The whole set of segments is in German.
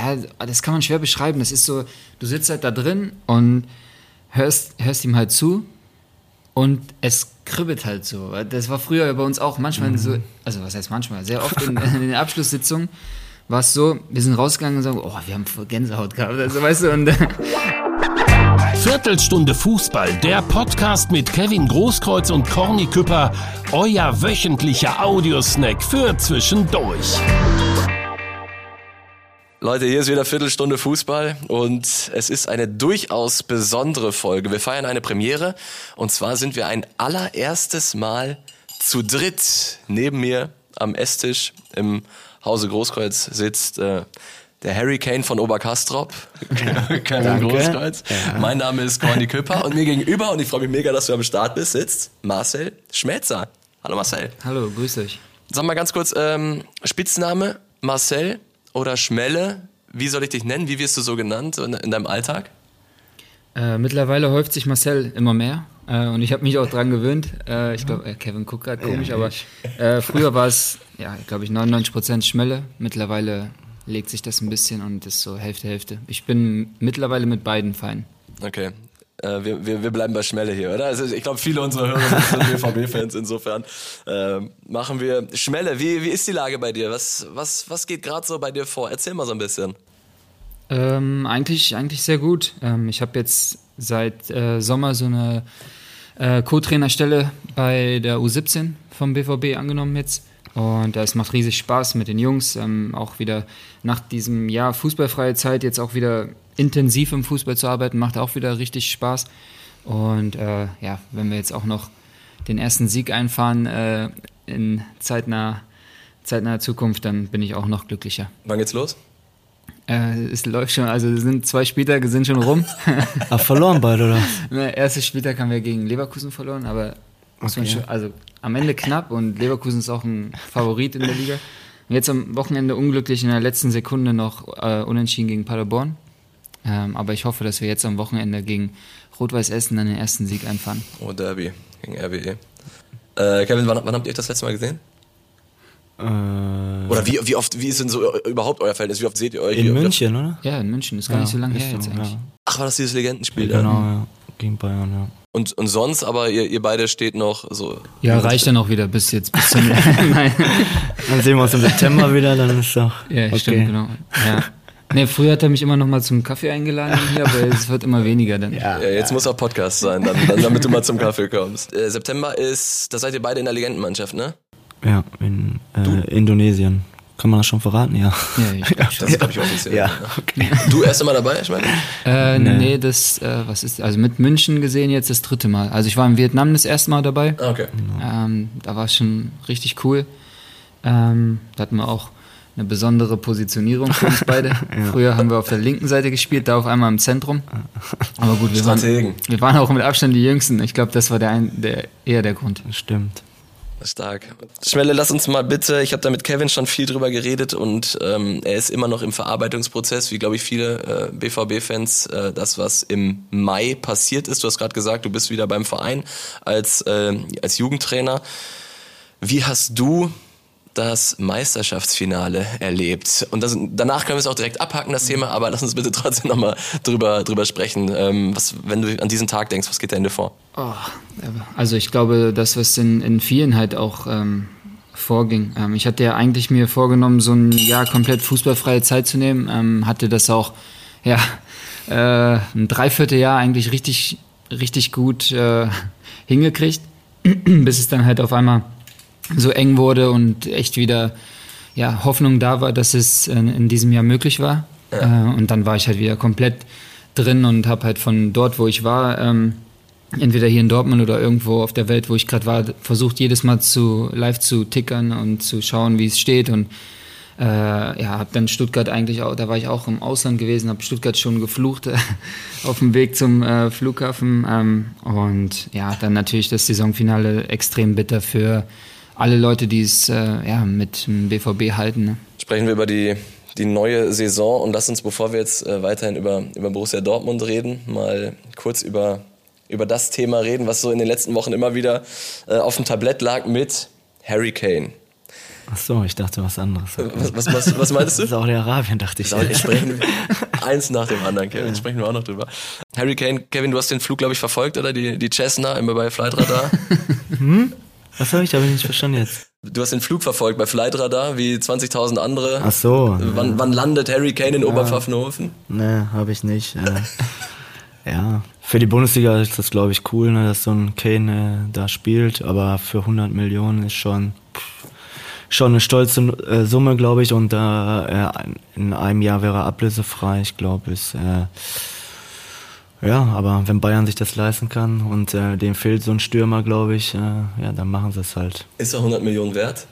ja, das kann man schwer beschreiben. Das ist so, du sitzt halt da drin und hörst, hörst ihm halt zu und es kribbelt halt so. Das war früher bei uns auch manchmal mhm. so, also was heißt manchmal, sehr oft in, in den Abschlusssitzungen war es so, wir sind rausgegangen und sagen, oh, wir haben Gänsehaut gehabt, also weißt du, und Viertelstunde Fußball, der Podcast mit Kevin Großkreuz und Corny Küpper, euer wöchentlicher Audiosnack für zwischendurch. Leute, hier ist wieder Viertelstunde Fußball und es ist eine durchaus besondere Folge. Wir feiern eine Premiere und zwar sind wir ein allererstes Mal zu dritt. Neben mir am Esstisch im Hause Großkreuz sitzt äh, der Harry Kane von Oberkastrop, Kevin Großkreuz. Ja. Mein Name ist Corny Küpper und mir gegenüber, und ich freue mich mega, dass du am Start bist, sitzt Marcel Schmelzer. Hallo Marcel. Hallo, grüß euch. Sag mal ganz kurz, ähm, Spitzname Marcel, oder Schmelle? Wie soll ich dich nennen? Wie wirst du so genannt in, in deinem Alltag? Äh, mittlerweile häuft sich Marcel immer mehr äh, und ich habe mich auch dran gewöhnt. Äh, ich glaube, äh, Kevin guckt gerade komisch, ja, aber äh, früher war es, ja, glaube ich, 99% Schmelle. Mittlerweile legt sich das ein bisschen und ist so Hälfte, Hälfte. Ich bin mittlerweile mit beiden fein. Okay, äh, wir, wir, wir bleiben bei Schmelle hier, oder? Also ich glaube, viele unserer Hörer sind BVB-Fans, insofern äh, machen wir Schmelle. Wie, wie ist die Lage bei dir? Was, was, was geht gerade so bei dir vor? Erzähl mal so ein bisschen. Ähm, eigentlich, eigentlich sehr gut. Ähm, ich habe jetzt seit äh, Sommer so eine äh, Co-Trainerstelle bei der U17 vom BVB angenommen jetzt. Und es macht riesig Spaß mit den Jungs. Ähm, auch wieder nach diesem Jahr fußballfreie Zeit jetzt auch wieder intensiv im Fußball zu arbeiten, macht auch wieder richtig Spaß. Und äh, ja, wenn wir jetzt auch noch den ersten Sieg einfahren äh, in zeitnaher, zeitnaher Zukunft, dann bin ich auch noch glücklicher. Wann geht's los? Äh, es läuft schon, also sind zwei Spieltage sind schon rum. Ach, verloren beide, oder? Der erste Spieltag haben wir gegen Leverkusen verloren, aber okay. schon, also am Ende knapp und Leverkusen ist auch ein Favorit in der Liga. Und jetzt am Wochenende unglücklich in der letzten Sekunde noch äh, unentschieden gegen Paderborn. Ähm, aber ich hoffe, dass wir jetzt am Wochenende gegen Rot-Weiß Essen dann den ersten Sieg einfahren. Oh, Derby gegen RWE. Äh, Kevin, wann, wann, habt ihr das letzte Mal gesehen? Äh, oder wie, wie oft, wie ist denn so überhaupt euer Verhältnis? Wie oft seht ihr euch? In München, oder? Ja, in München. Ist gar ja, nicht so lange her jetzt eigentlich. Ja. Ach, war das dieses Legendenspiel? Ja, genau, ja. Gegen Bayern, ja. Und, und sonst, aber ihr, ihr beide steht noch so. Ja, reicht dann auch wieder bis jetzt, bis zum Nein. Dann sehen wir uns im September wieder, dann ist doch. Ja, okay. stimmt, genau. Ja. Nee, früher hat er mich immer noch mal zum Kaffee eingeladen hier, aber es wird immer weniger dann. Ja, ja jetzt ja. muss auch Podcast sein, dann, dann, damit du mal zum Kaffee kommst. Äh, September ist, da seid ihr beide in der Legendenmannschaft, ne? Ja, in äh, Indonesien. Kann man das schon verraten? Ja. Ja, ich ja, das ist, glaube ich, offiziell. Ja, okay. Du erst einmal dabei, ich meine? Äh, nee. nee, das, äh, was ist, also mit München gesehen jetzt das dritte Mal. Also ich war in Vietnam das erste Mal dabei. Ah, okay. Ähm, da war es schon richtig cool. Ähm, da hatten wir auch eine besondere Positionierung für uns beide. ja. Früher haben wir auf der linken Seite gespielt, da auf einmal im Zentrum. Aber gut, wir waren, wir waren auch mit Abstand die Jüngsten. Ich glaube, das war der, ein, der eher der Grund. Stimmt. Stark. Schmelle, lass uns mal bitte, ich habe da mit Kevin schon viel drüber geredet und ähm, er ist immer noch im Verarbeitungsprozess, wie glaube ich viele äh, BVB-Fans, äh, das was im Mai passiert ist. Du hast gerade gesagt, du bist wieder beim Verein als, äh, als Jugendtrainer. Wie hast du das Meisterschaftsfinale erlebt. Und das, danach können wir es auch direkt abhaken, das Thema, aber lass uns bitte trotzdem nochmal drüber, drüber sprechen. Ähm, was, wenn du an diesen Tag denkst, was geht da in dir vor? Oh, also ich glaube, das, was in, in vielen halt auch ähm, vorging. Ähm, ich hatte ja eigentlich mir vorgenommen, so ein Jahr komplett fußballfreie Zeit zu nehmen. Ähm, hatte das auch, ja, äh, ein Dreivierteljahr eigentlich richtig, richtig gut äh, hingekriegt, bis es dann halt auf einmal so eng wurde und echt wieder ja, Hoffnung da war, dass es in, in diesem Jahr möglich war. Ja. Äh, und dann war ich halt wieder komplett drin und habe halt von dort, wo ich war, ähm, entweder hier in Dortmund oder irgendwo auf der Welt, wo ich gerade war, versucht jedes Mal zu live zu tickern und zu schauen, wie es steht und äh, ja, habe dann Stuttgart eigentlich auch, da war ich auch im Ausland gewesen, habe Stuttgart schon geflucht auf dem Weg zum äh, Flughafen ähm, und ja, dann natürlich das Saisonfinale extrem bitter für alle Leute, die es äh, ja, mit dem BVB halten. Ne? Sprechen wir über die, die neue Saison und lass uns, bevor wir jetzt äh, weiterhin über, über Borussia Dortmund reden, mal kurz über, über das Thema reden, was so in den letzten Wochen immer wieder äh, auf dem Tablett lag mit Harry Kane. Ach so, ich dachte was anderes. Was, was, was, was meinst du? Saudi-Arabien dachte ich. Sau- Jetzt sprechen wir eins nach dem anderen, Kevin. Sprechen wir auch noch drüber. Harry Kane, Kevin, du hast den Flug, glaube ich, verfolgt, oder? Die, die Cessna immer bei Flightradar. Was habe ich? Habe ich nicht verstanden jetzt. Du hast den Flug verfolgt bei Flightradar, wie 20.000 andere. Ach so. Wann, wann landet Harry Kane in Oberpfaffenhofen? Ne, habe ich nicht. Äh, ja, für die Bundesliga ist das, glaube ich, cool, ne, dass so ein Kane äh, da spielt, aber für 100 Millionen ist schon pff, schon eine stolze äh, Summe, glaube ich, und da äh, in einem Jahr wäre er ablösefrei, ich glaube, ist äh, ja, aber wenn Bayern sich das leisten kann und äh, dem fehlt so ein Stürmer, glaube ich, äh, ja, dann machen sie es halt. Ist er 100 Millionen wert?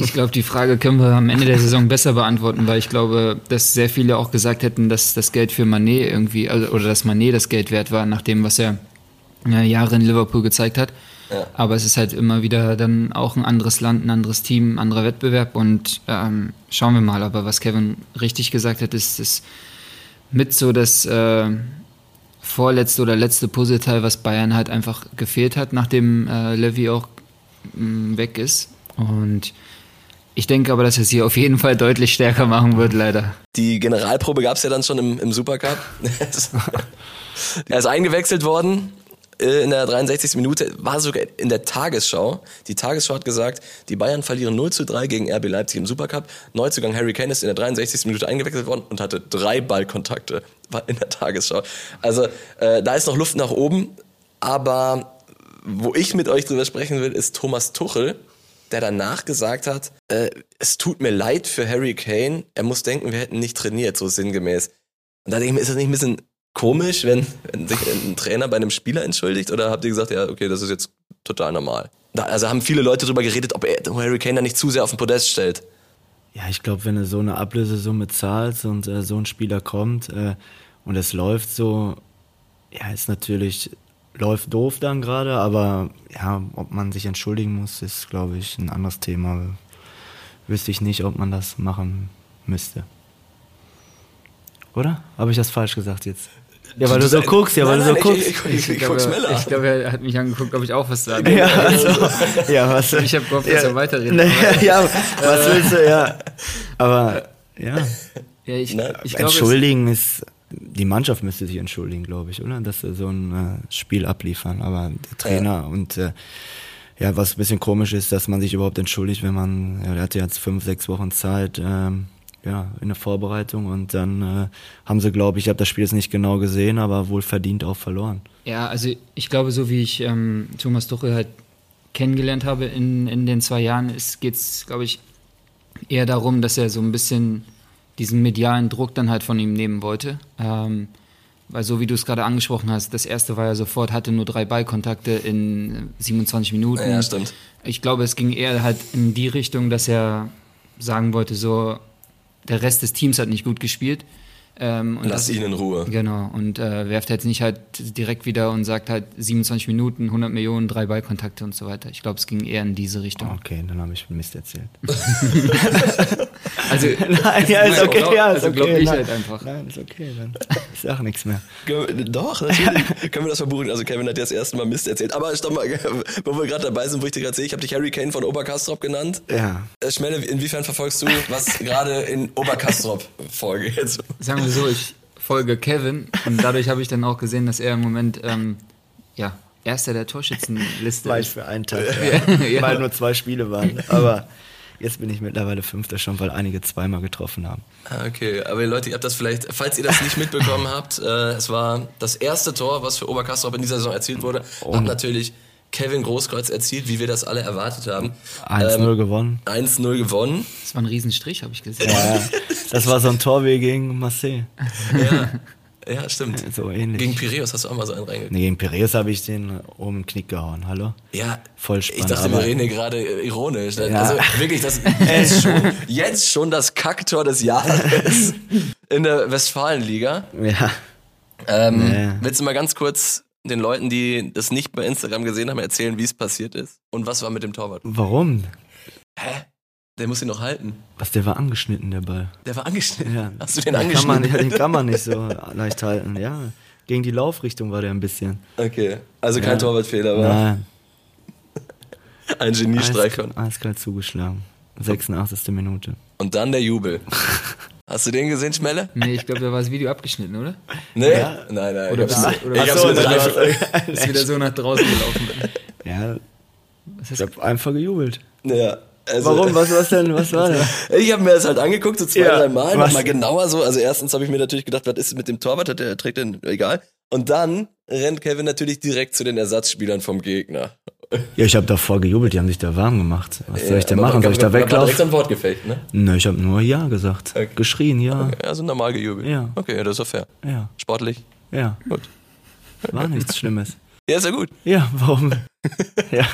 Ich glaube, die Frage können wir am Ende der Saison besser beantworten, weil ich glaube, dass sehr viele auch gesagt hätten, dass das Geld für Manet irgendwie, also, oder dass Manet das Geld wert war, nach dem, was er ja, Jahre in Liverpool gezeigt hat. Ja. Aber es ist halt immer wieder dann auch ein anderes Land, ein anderes Team, ein anderer Wettbewerb und ähm, schauen wir mal. Aber was Kevin richtig gesagt hat, ist, ist mit so das äh, vorletzte oder letzte Puzzleteil, was Bayern halt einfach gefehlt hat, nachdem äh, Levy auch mh, weg ist. Und ich denke aber, dass er es hier auf jeden Fall deutlich stärker machen wird, leider. Die Generalprobe gab es ja dann schon im, im Supercup. er ist eingewechselt worden in der 63. Minute, war sogar in der Tagesschau. Die Tagesschau hat gesagt, die Bayern verlieren 0 zu 3 gegen RB Leipzig im Supercup. Neuzugang Harry Kane ist in der 63. Minute eingewechselt worden und hatte drei Ballkontakte. War in der Tagesschau. Also äh, da ist noch Luft nach oben. Aber wo ich mit euch drüber sprechen will, ist Thomas Tuchel, der danach gesagt hat, äh, es tut mir leid für Harry Kane, er muss denken, wir hätten nicht trainiert, so sinngemäß. Und da denke ich mir, ist das nicht ein bisschen komisch, wenn, wenn sich ein Trainer bei einem Spieler entschuldigt? Oder habt ihr gesagt, ja, okay, das ist jetzt total normal? Da, also haben viele Leute darüber geredet, ob Harry Kane da nicht zu sehr auf den Podest stellt. Ja, ich glaube, wenn du so eine Ablösesumme zahlst und äh, so ein Spieler kommt äh, und es läuft so, ja, ist natürlich, läuft doof dann gerade, aber ja, ob man sich entschuldigen muss, ist, glaube ich, ein anderes Thema. Wüsste ich nicht, ob man das machen müsste. Oder? Habe ich das falsch gesagt jetzt? Ja, weil du so guckst, ja, weil du so nein, guckst. Ich, ich, ich, ich, glaube, guck schneller. ich glaube, er hat mich angeguckt, ob ich auch was sage. Ja, also, ja, was, Ich habe gehofft, dass ja, er weiterredet. Nee, ja, was willst du, ja. Aber, ja, Ja, ich, Ne? ich glaube, es- entschuldigen ist, die Mannschaft müsste sich entschuldigen, glaube ich, oder? Dass sie so ein äh, Spiel abliefern. Aber der Trainer und äh, ja, was ein bisschen komisch ist, dass man sich überhaupt entschuldigt, wenn man, ja, der hatte jetzt fünf, sechs Wochen Zeit, ähm, ja, in der Vorbereitung und dann äh, haben sie, glaube ich, ich habe das Spiel jetzt nicht genau gesehen, aber wohl verdient auch verloren. Ja, also ich glaube, so wie ich ähm, Thomas Tuchel halt kennengelernt habe in, in den zwei Jahren, geht es, glaube ich, eher darum, dass er so ein bisschen diesen medialen Druck dann halt von ihm nehmen wollte. Ähm, weil so wie du es gerade angesprochen hast, das erste war ja sofort, hatte nur drei Ballkontakte in 27 Minuten. Ja, stimmt. Ich glaube, es ging eher halt in die Richtung, dass er sagen wollte, so, der Rest des Teams hat nicht gut gespielt. Ähm, und Lass das- ihn in Ruhe. Genau, und äh, werft jetzt nicht halt direkt wieder und sagt halt 27 Minuten, 100 Millionen, drei Ballkontakte und so weiter. Ich glaube, es ging eher in diese Richtung. Okay, dann habe ich Mist erzählt. Also, Nein, ja, ist okay, ja, ist also okay. glaub ich nein. halt einfach. Nein, ist okay, dann ich sag nichts mehr. Doch, natürlich. Können wir das verbuchen. Also Kevin hat dir das erste Mal Mist erzählt. Aber stopp mal, wo wir gerade dabei sind, wo ich dir gerade sehe, ich habe dich Harry Kane von Oberkastrop genannt. Ja. Äh, Schmelle, inwiefern verfolgst du, was gerade in Oberkastrop vorgeht? Sagen wir so, ich folge Kevin und dadurch habe ich dann auch gesehen, dass er im Moment ähm, ja, erster der Torschützenliste War ich ist. für einen Tag, Ja. ja. weil nur zwei Spiele waren. Aber jetzt bin ich mittlerweile Fünfter schon, weil einige zweimal getroffen haben. Ah, Okay, aber Leute, ihr habt das vielleicht, falls ihr das nicht mitbekommen habt, äh, es war das erste Tor, was für Oberkastrop in dieser Saison erzielt wurde, hat natürlich Kevin Großkreuz erzielt, wie wir das alle erwartet haben. 1-0 gewonnen. 1-0 gewonnen. Das war ein Riesenstrich, habe ich gesehen. Ja, das war so ein Tor wie gegen Marseille. Ja, ja stimmt. So ähnlich. Gegen Piräus hast du auch mal so einen reingekriegt. Nee, gegen Piraeus habe ich den oben in den Knick gehauen. Hallo? Ja, Voll ich spannend, dachte, wir reden hier gerade ironisch. Ja. Also wirklich, das jetzt schon, jetzt schon das Kacktor des Jahres in der Westfalenliga. Ja. Ähm, Nee. Willst du mal ganz kurz den Leuten, die das nicht bei Instagram gesehen haben, erzählen, wie es passiert ist? Und was war mit dem Torwart? Warum? Hä? Der muss ihn noch halten. Was, der war angeschnitten, der Ball. Der war angeschnitten. Ja. Hast du den Den kann, man, angeschnitten? den kann man nicht so leicht halten, ja. Gegen die Laufrichtung war der ein bisschen. Okay, also kein Ja. Torwartfehler, war Nein, ein Geniestreich eiskalt, eiskalt zugeschlagen. 86. Minute. Und dann der Jubel. Hast du den gesehen, Schmelle? Nee, ich glaube, da war das Video abgeschnitten, oder? Nee? Nein, nein. Oder ich hab's, bist du- oder ich drei, oder Ist wieder so nach draußen gelaufen. Ja, Was ich habe einfach gejubelt. ja, also, Warum? Was war's denn? Was war denn? Ich habe mir das halt angeguckt, so zwei, Ja, drei Mal, was? nochmal genauer so. Also erstens habe ich mir natürlich gedacht, was ist mit dem Torwart? Hat Der trägt den, egal. Und dann rennt Kevin natürlich direkt zu den Ersatzspielern vom Gegner. Ja, ich habe davor gejubelt, die haben sich da warm gemacht. Was soll ich denn machen? Soll ich da war direkt weglaufen? ein Wortgefecht, ne? Ne, ich habe nur Ja gesagt. Okay. Geschrien, ja. Also normal gejubelt. Ja. Okay, ja, das ist doch fair. Ja, Sportlich. ja. Gut. War nichts Schlimmes. Ja, ist ja gut. Ja, warum? ja.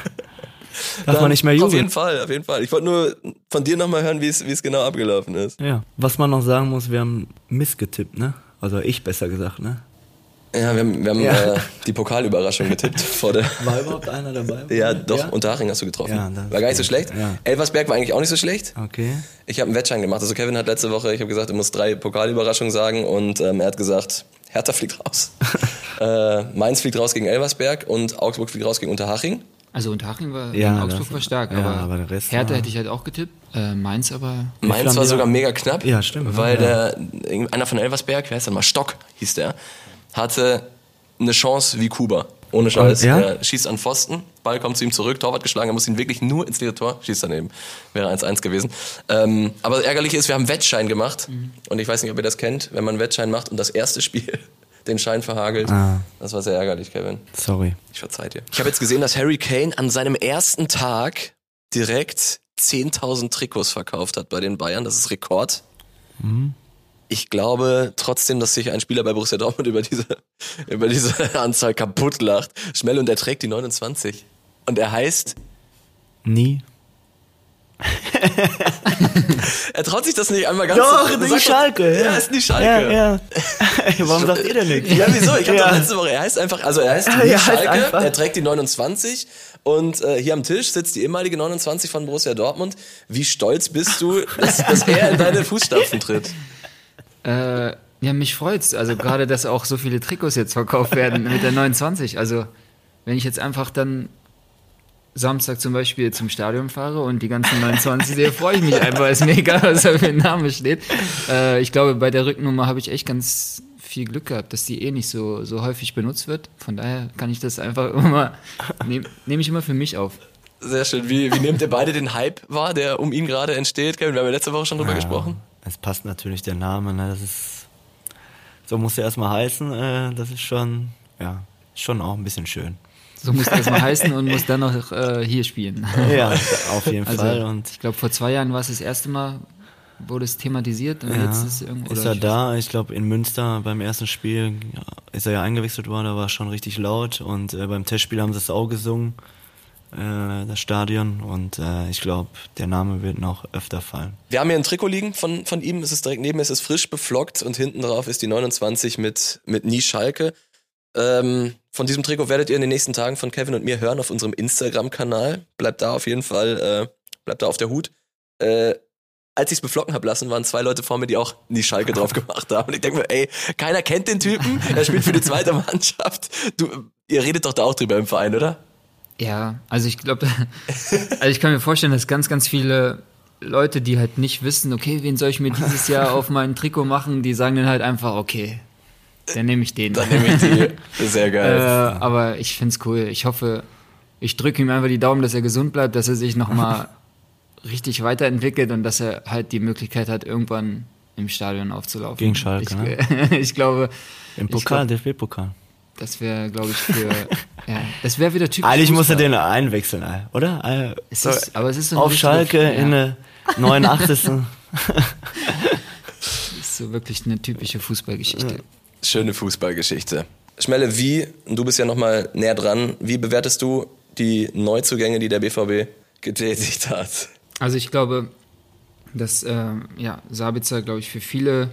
Darf Dann man nicht mehr Auf jubeln? jeden Fall, auf jeden Fall. Ich wollte nur von dir nochmal hören, wie es wie es genau abgelaufen ist. Ja. Was man noch sagen muss, wir haben missgetippt, ne? Also ich besser gesagt, ne? Ja, wir haben, wir haben Ja. äh, die Pokalüberraschung getippt vor der. War überhaupt einer dabei? Ja, doch, Unterhaching hast du getroffen. Ja, das war gar nicht so ist schlecht. Ja. Elversberg war eigentlich auch nicht so schlecht. Okay. Ich habe einen Wettschein gemacht. Also Kevin hat letzte Woche, ich habe gesagt, er muss drei Pokalüberraschungen sagen und ähm, er hat gesagt, Hertha fliegt raus. äh, Mainz fliegt raus gegen Elversberg und Augsburg fliegt raus gegen Unterhaching. Also Unterhaching war, Ja, Augsburg war stark, ja, aber, aber der Rest Hertha war- hätte ich halt auch getippt. Äh, Mainz aber. Mainz war sogar mega knapp. Ja, stimmt. Weil Ja. der, einer von Elversberg, wer heißt der mal? Stock hieß der, hatte eine Chance wie Kuba. Ohne Scheiß. Ja? Er schießt an Pfosten, Ball kommt zu ihm zurück, Torwart geschlagen, er muss ihn wirklich nur ins leere Tor, schießt daneben. Wäre 1-1 gewesen. Ähm, aber ärgerlich ist, wir haben Wettschein gemacht. Und ich weiß nicht, ob ihr das kennt, wenn man Wettschein macht und das erste Spiel den Schein verhagelt. Ah. Das war sehr ärgerlich, Kevin. Sorry. Ich verzeih dir. Ich habe jetzt gesehen, dass Harry Kane an seinem ersten Tag direkt 10.000 Trikots verkauft hat bei den Bayern. Das ist Rekord. Ich glaube trotzdem, dass sich ein Spieler bei Borussia Dortmund über diese, über diese Anzahl kaputt lacht. Schmell und er trägt die 29. Und er heißt, Nie. er traut sich das nicht einmal ganz Doch, zu die Schalke, ja. Ja, ist die Schalke. Ja, ja. Warum sagt ihr denn nichts? Ja, wieso? Ich habe Ja. doch letzte Woche, er heißt einfach, also er heißt Ja, die er heißt Schalke, einfach. er trägt die 29 und äh, hier am Tisch sitzt die ehemalige 29 von Borussia Dortmund. Wie stolz bist du, dass, dass er in deine Fußstapfen tritt? Äh, ja, mich freut's. Also gerade, dass auch so viele Trikots jetzt verkauft werden mit der 29. Also wenn ich jetzt einfach dann Samstag zum Beispiel zum Stadion fahre und die ganzen 29 sehe, freue ich mich einfach. Ist mir egal, was da für ein Name steht. Äh, ich glaube, bei der Rücknummer habe ich echt ganz viel Glück gehabt, dass die eh nicht so, so häufig benutzt wird. Von daher kann ich das einfach immer, nehme nehm ich immer für mich auf. Sehr schön. Wie, wie nehmt ihr beide den Hype wahr, der um ihn gerade entsteht? Kevin, wir haben ja letzte Woche schon drüber gesprochen. Es passt natürlich der Name, ne? Das ist. So muss er erstmal heißen. Äh, das ist schon, ja, schon auch ein bisschen schön. So muss das mal heißen und muss dann noch äh, hier spielen. Ja, auf jeden Also, Fall. Und ich glaube, vor zwei Jahren war es das erste Mal, wurde es thematisiert und ja, jetzt ist irgendwo. ist er da. Ich glaube, in Münster beim ersten Spiel ist er ja eingewechselt worden, da war es schon richtig laut. Und äh, beim Testspiel haben sie es auch gesungen, äh, das Stadion. Und äh, ich glaube, der Name wird noch öfter fallen. Wir haben hier ein Trikot liegen von, von ihm. Es ist direkt neben, es ist frisch beflockt und hinten drauf ist die 29 mit, mit Nie Schalke. Ähm, von diesem Trikot werdet ihr in den nächsten Tagen von Kevin und mir hören auf unserem Instagram-Kanal. Bleibt da auf jeden Fall, äh, bleibt da auf der Hut. Äh, als ich es beflocken habe lassen, waren zwei Leute vor mir, die auch Nie Schalke drauf gemacht haben. Und ich denke mir, ey, keiner kennt den Typen, er spielt für die zweite Mannschaft. Du, ihr redet doch da auch drüber im Verein, oder? Ja, also ich glaube, also ich kann mir vorstellen, dass ganz, ganz viele Leute, die halt nicht wissen, okay, wen soll ich mir dieses Jahr auf mein Trikot machen, die sagen dann halt einfach, okay, dann nehme ich den. Dann nehme ich die. Sehr Äh, geil. aber ich find's cool. Ich hoffe, ich drücke ihm einfach die Daumen, dass er gesund bleibt, dass er sich nochmal richtig weiterentwickelt und dass er halt die Möglichkeit hat, irgendwann im Stadion aufzulaufen. Gegen Schalke, ich, ne? ich glaube, Im Pokal, DFB-Pokal. Das wäre, glaube ich, für. ja, das wäre wieder typisch. Eigentlich muss er den einwechseln, oder? Äh, Es ist, aber es ist so auf Schalke ja, in der 89. ist so wirklich eine typische Fußballgeschichte. Schöne Fußballgeschichte. Schmelle, wie, und du bist ja nochmal näher dran, wie bewertest du die Neuzugänge, die der BVB getätigt hat? Also ich glaube, dass ähm, ja, Sabitzer, glaube ich, für viele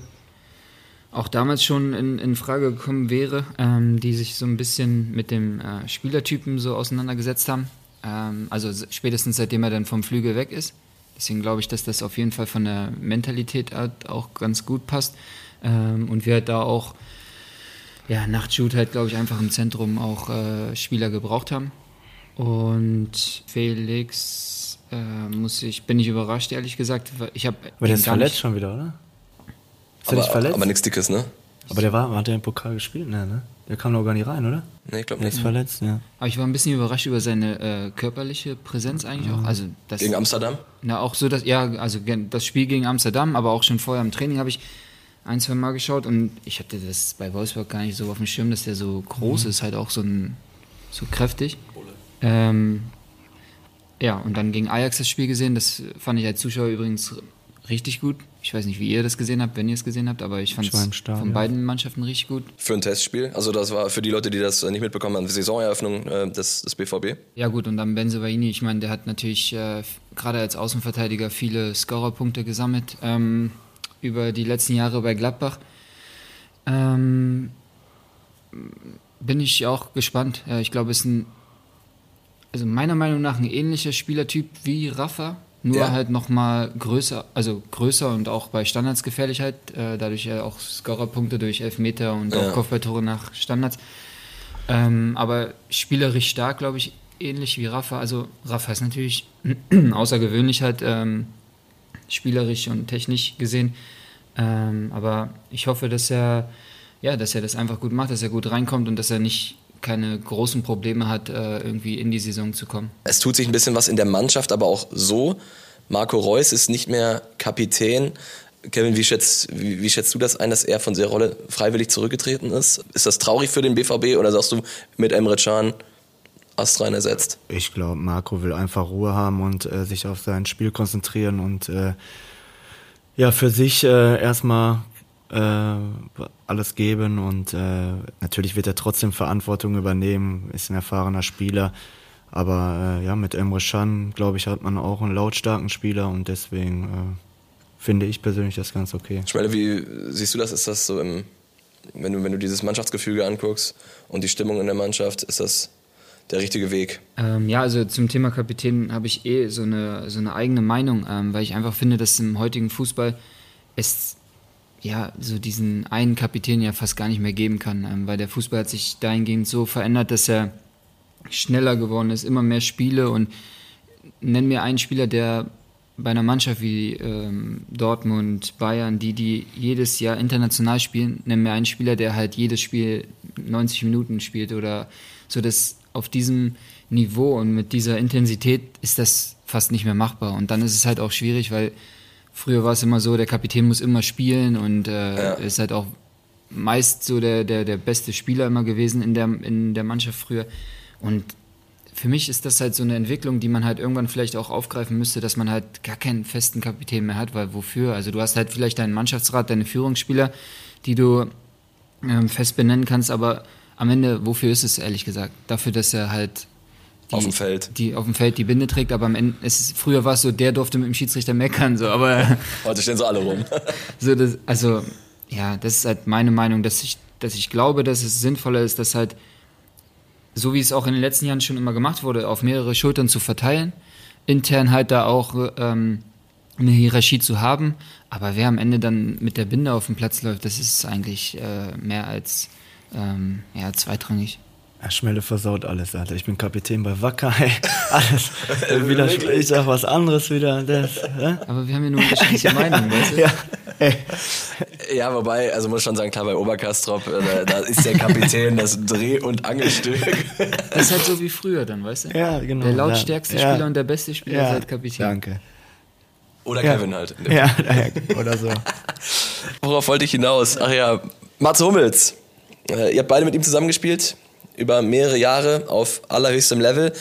auch damals schon in, in Frage gekommen wäre, ähm, die sich so ein bisschen mit dem äh, Spielertypen so auseinandergesetzt haben. Ähm, also spätestens seitdem er dann vom Flügel weg ist. Deswegen glaube ich, dass das auf jeden Fall von der Mentalität halt auch ganz gut passt. Ähm, und wir halt da auch ja, nach Jude halt, glaube ich, einfach im Zentrum auch äh, Spieler gebraucht haben. Und Felix äh, muss ich, bin ich überrascht, ehrlich gesagt. Ich hab Aber der ist verletzt schon wieder, oder? Ist er Aber, nicht verletzt? aber nichts Dickes, ne? Aber der war, hat der im Pokal gespielt? Ne, ne? Der kam doch gar nicht rein, oder? Nee, ich glaube Der nicht. ist verletzt, ja. Aber ich war ein bisschen überrascht über seine äh, körperliche Präsenz eigentlich auch. Also das, Gegen Amsterdam? na auch so, dass ja, also das Spiel gegen Amsterdam, aber auch schon vorher im Training habe ich ein, zwei Mal geschaut und ich hatte das bei Wolfsburg gar nicht so auf dem Schirm, dass der so groß ist, halt auch so ein so kräftig. Ähm, ja, und dann gegen Ajax das Spiel gesehen, das fand ich als Zuschauer übrigens richtig gut. Ich weiß nicht, wie ihr das gesehen habt, wenn ihr es gesehen habt, aber ich fand es von beiden Mannschaften richtig gut. Für ein Testspiel. Also das war für die Leute, die das nicht mitbekommen haben, die Saisoneröffnung äh, des, des BVB. Ja gut, und dann Benzebaini, ich meine, der hat natürlich äh, gerade als Außenverteidiger viele Scorerpunkte gesammelt ähm, über die letzten Jahre bei Gladbach. Ähm, bin ich auch gespannt. Ja, ich glaube, es ist ein, also meiner Meinung nach ein ähnlicher Spielertyp wie Rafa, nur Ja. halt nochmal größer, also größer und auch bei Standards gefährlich halt, äh, dadurch ja auch Scorerpunkte durch Elfmeter und Ja. auch Kopfballtore nach Standards. Ähm, aber spielerisch stark, glaube ich, ähnlich wie Rafa. Also Rafa ist natürlich außergewöhnlich halt ähm, spielerisch und technisch gesehen. Ähm, aber ich hoffe, dass er, ja, dass er das einfach gut macht, dass er gut reinkommt und dass er nicht keine großen Probleme hat, äh, irgendwie in die Saison zu kommen. Es tut sich ein bisschen was in der Mannschaft, aber auch so. Marco Reus ist nicht mehr Kapitän. Kevin, wie schätzt, wie, wie schätzt du das ein, dass er von der Rolle freiwillig zurückgetreten ist? Ist das traurig für den BVB oder sagst du mit Emre Can Astrein ersetzt? Ich glaube, Marco will einfach Ruhe haben und äh, sich auf sein Spiel konzentrieren und äh, ja, für sich äh, erstmal äh, alles geben und äh, natürlich wird er trotzdem Verantwortung übernehmen, ist ein erfahrener Spieler. Aber äh, ja, mit Emre Can, glaube ich, hat man auch einen lautstarken Spieler und deswegen äh, finde ich persönlich das ganz okay. Schmelle, wie siehst du das? Ist das so im, wenn du, wenn du dieses Mannschaftsgefüge anguckst und die Stimmung in der Mannschaft, ist das der richtige Weg? Ähm, ja, also zum Thema Kapitän habe ich eh so eine, so eine eigene Meinung, ähm, weil ich einfach finde, dass im heutigen Fußball es ja so diesen einen Kapitän ja fast gar nicht mehr geben kann, ähm, weil der Fußball hat sich dahingehend so verändert, dass er schneller geworden ist, immer mehr Spiele und nenn mir einen Spieler, der bei einer Mannschaft wie ähm, Dortmund, Bayern, die die jedes Jahr international spielen, nenn mir einen Spieler, der halt jedes Spiel 90 Minuten spielt oder so, dass auf diesem Niveau und mit dieser Intensität ist das fast nicht mehr machbar und dann ist es halt auch schwierig, weil früher war es immer so, der Kapitän muss immer spielen und äh, Ja. ist halt auch meist so der, der, der beste Spieler immer gewesen in der, in der Mannschaft früher. Und für mich ist das halt so eine Entwicklung, die man halt irgendwann vielleicht auch aufgreifen müsste, dass man halt gar keinen festen Kapitän mehr hat, weil wofür? Also du hast halt vielleicht deinen Mannschaftsrat, deine Führungsspieler, die du ähm, fest benennen kannst, aber am Ende, wofür ist es ehrlich gesagt? Dafür, dass er halt die, Auf dem Feld. die auf dem Feld die Binde trägt, aber am Ende, es früher war es so, der durfte mit dem Schiedsrichter meckern, so, aber Heute stehen sie alle rum. so das, also ja, das ist halt meine Meinung, dass ich, dass ich glaube, dass es sinnvoller ist, dass halt, so wie es auch in den letzten Jahren schon immer gemacht wurde, auf mehrere Schultern zu verteilen, intern halt da auch ähm, eine Hierarchie zu haben, aber wer am Ende dann mit der Binde auf dem Platz läuft, das ist eigentlich äh, mehr als ähm, ja, zweitrangig. Ja, Schmelle versaut alles, Alter. Ich bin Kapitän bei Wacker, ey. Alles. wieder, ich sag was anderes wieder. Das? Aber wir haben ja nur unterschiedliche Meinungen, weißt du? Ja, ey. Ja, wobei, also muss schon sagen, klar, bei Oberkastrop, äh, da, da ist der Kapitän das Dreh- und Angelstück. Das ist halt so wie früher dann, weißt du? Ja, genau. Der lautstärkste Ja. Spieler und der beste Spieler ist halt Kapitän. Danke. Oder Ja. Kevin halt. Ja, oder so. Worauf wollte ich hinaus? Ach ja, Mats Hummels. Äh, ihr habt beide mit ihm zusammengespielt, über mehrere Jahre auf allerhöchstem Level.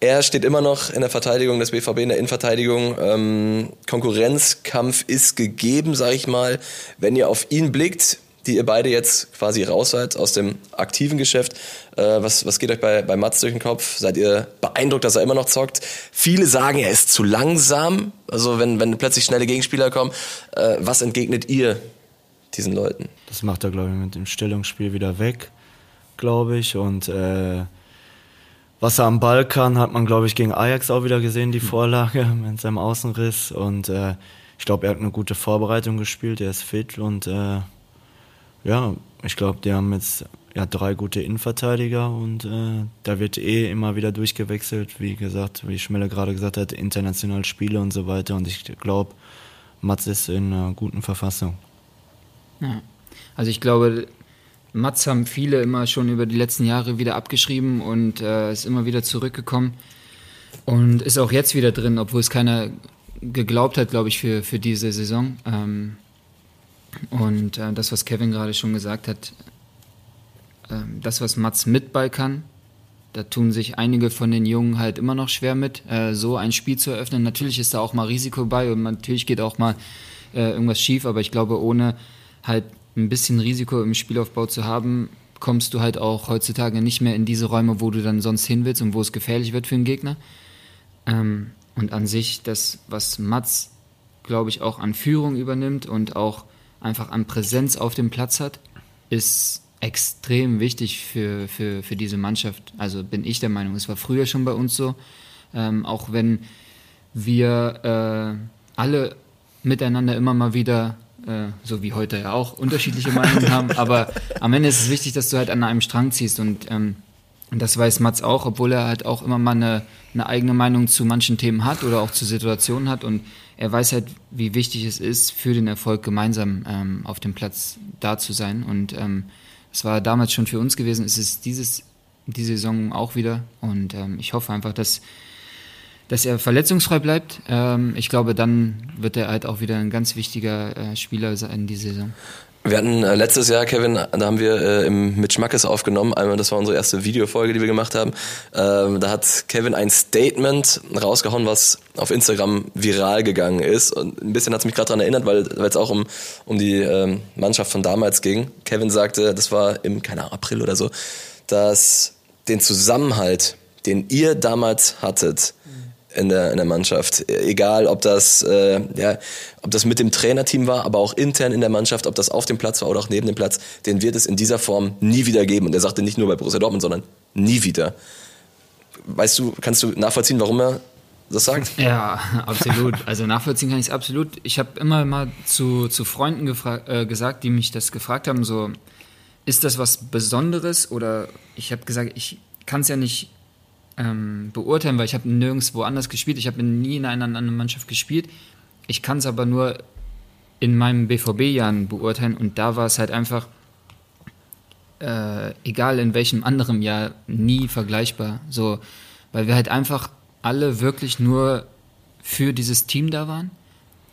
Er steht immer noch in der Verteidigung des BVB, in der Innenverteidigung. Ähm, Konkurrenzkampf ist gegeben, sag ich mal. Wenn ihr auf ihn blickt, die ihr beide jetzt quasi raus seid aus dem aktiven Geschäft, äh, was, was geht euch bei, bei Mats durch den Kopf? Seid ihr beeindruckt, dass er immer noch zockt? Viele sagen, er ist zu langsam. Also wenn, wenn plötzlich schnelle Gegenspieler kommen, äh, was entgegnet ihr diesen Leuten? Das macht er, glaube ich, mit dem Stellungsspiel wieder weg, glaube ich. Und äh, was er am Ball kann, hat man, glaube ich, gegen Ajax auch wieder gesehen, die Vorlage mit seinem Außenriss. Und äh, ich glaube, er hat eine gute Vorbereitung gespielt, er ist fit und äh, ja, ich glaube, die haben jetzt ja, drei gute Innenverteidiger und äh, da wird eh immer wieder durchgewechselt. Wie gesagt, wie Schmelle gerade gesagt hat, international Spiele und so weiter. Und ich glaube, Mats ist in einer guten Verfassung. Ja. Also ich glaube, Mats haben viele immer schon über die letzten Jahre wieder abgeschrieben und äh, ist immer wieder zurückgekommen und ist auch jetzt wieder drin, obwohl es keiner geglaubt hat, glaube ich, für, für diese Saison. Ähm, und äh, das, was Kevin gerade schon gesagt hat, äh, das, was Mats mit Ball kann, da tun sich einige von den Jungen halt immer noch schwer mit, äh, so ein Spiel zu eröffnen. Natürlich ist da auch mal Risiko bei und natürlich geht auch mal äh, irgendwas schief, aber ich glaube, ohne halt ein bisschen Risiko im Spielaufbau zu haben, kommst du halt auch heutzutage nicht mehr in diese Räume, wo du dann sonst hin willst und wo es gefährlich wird für den Gegner. Ähm, und an sich, das, was Mats, glaube ich, auch an Führung übernimmt und auch einfach an Präsenz auf dem Platz hat, ist extrem wichtig für, für, für diese Mannschaft. Also bin ich der Meinung, es war früher schon bei uns so, ähm, auch wenn wir äh, alle miteinander immer mal wieder äh, so wie heute ja auch, unterschiedliche Meinungen haben. Aber am Ende ist es wichtig, dass du halt an einem Strang ziehst. Und ähm, das weiß Mats auch, obwohl er halt auch immer mal eine, eine eigene Meinung zu manchen Themen hat oder auch zu Situationen hat. Und er weiß halt, wie wichtig es ist, für den Erfolg gemeinsam ähm, auf dem Platz da zu sein. Und ähm, es war damals schon für uns gewesen, es ist dieses, diese Saison auch wieder. Und ähm, ich hoffe einfach, dass dass er verletzungsfrei bleibt. Ähm, ich glaube, dann wird er halt auch wieder ein ganz wichtiger äh, Spieler sein diese Saison. Wir hatten äh, letztes Jahr, Kevin, da haben wir äh, im, mit Schmackes aufgenommen. Einmal, das war unsere erste Videofolge, die wir gemacht haben. Ähm, da hat Kevin ein Statement rausgehauen, was auf Instagram viral gegangen ist. Und ein bisschen hat es mich gerade daran erinnert, weil es auch um, um die ähm, Mannschaft von damals ging. Kevin sagte, das war im, keine Ahnung, April oder so, dass den Zusammenhalt, den ihr damals hattet, in der, in der Mannschaft. Egal, ob das, äh, ja, ob das mit dem Trainerteam war, aber auch intern in der Mannschaft, ob das auf dem Platz war oder auch neben dem Platz, den wird es in dieser Form nie wieder geben. Und er sagte nicht nur bei Borussia Dortmund, sondern nie wieder. Weißt du, kannst du nachvollziehen, warum er das sagt? Ja, absolut. Also nachvollziehen kann ich es absolut. Ich habe immer mal zu, zu Freunden äh, gesagt, die mich das gefragt haben, so, ist das was Besonderes? Oder ich habe gesagt, ich kann es ja nicht ähm, beurteilen, weil ich habe nirgendwo anders gespielt. Ich habe nie in einer anderen Mannschaft gespielt. Ich kann es aber nur in meinen BVB-Jahren beurteilen und da war es halt einfach, äh, egal in welchem anderen Jahr, nie vergleichbar. So, weil wir halt einfach alle wirklich nur für dieses Team da waren.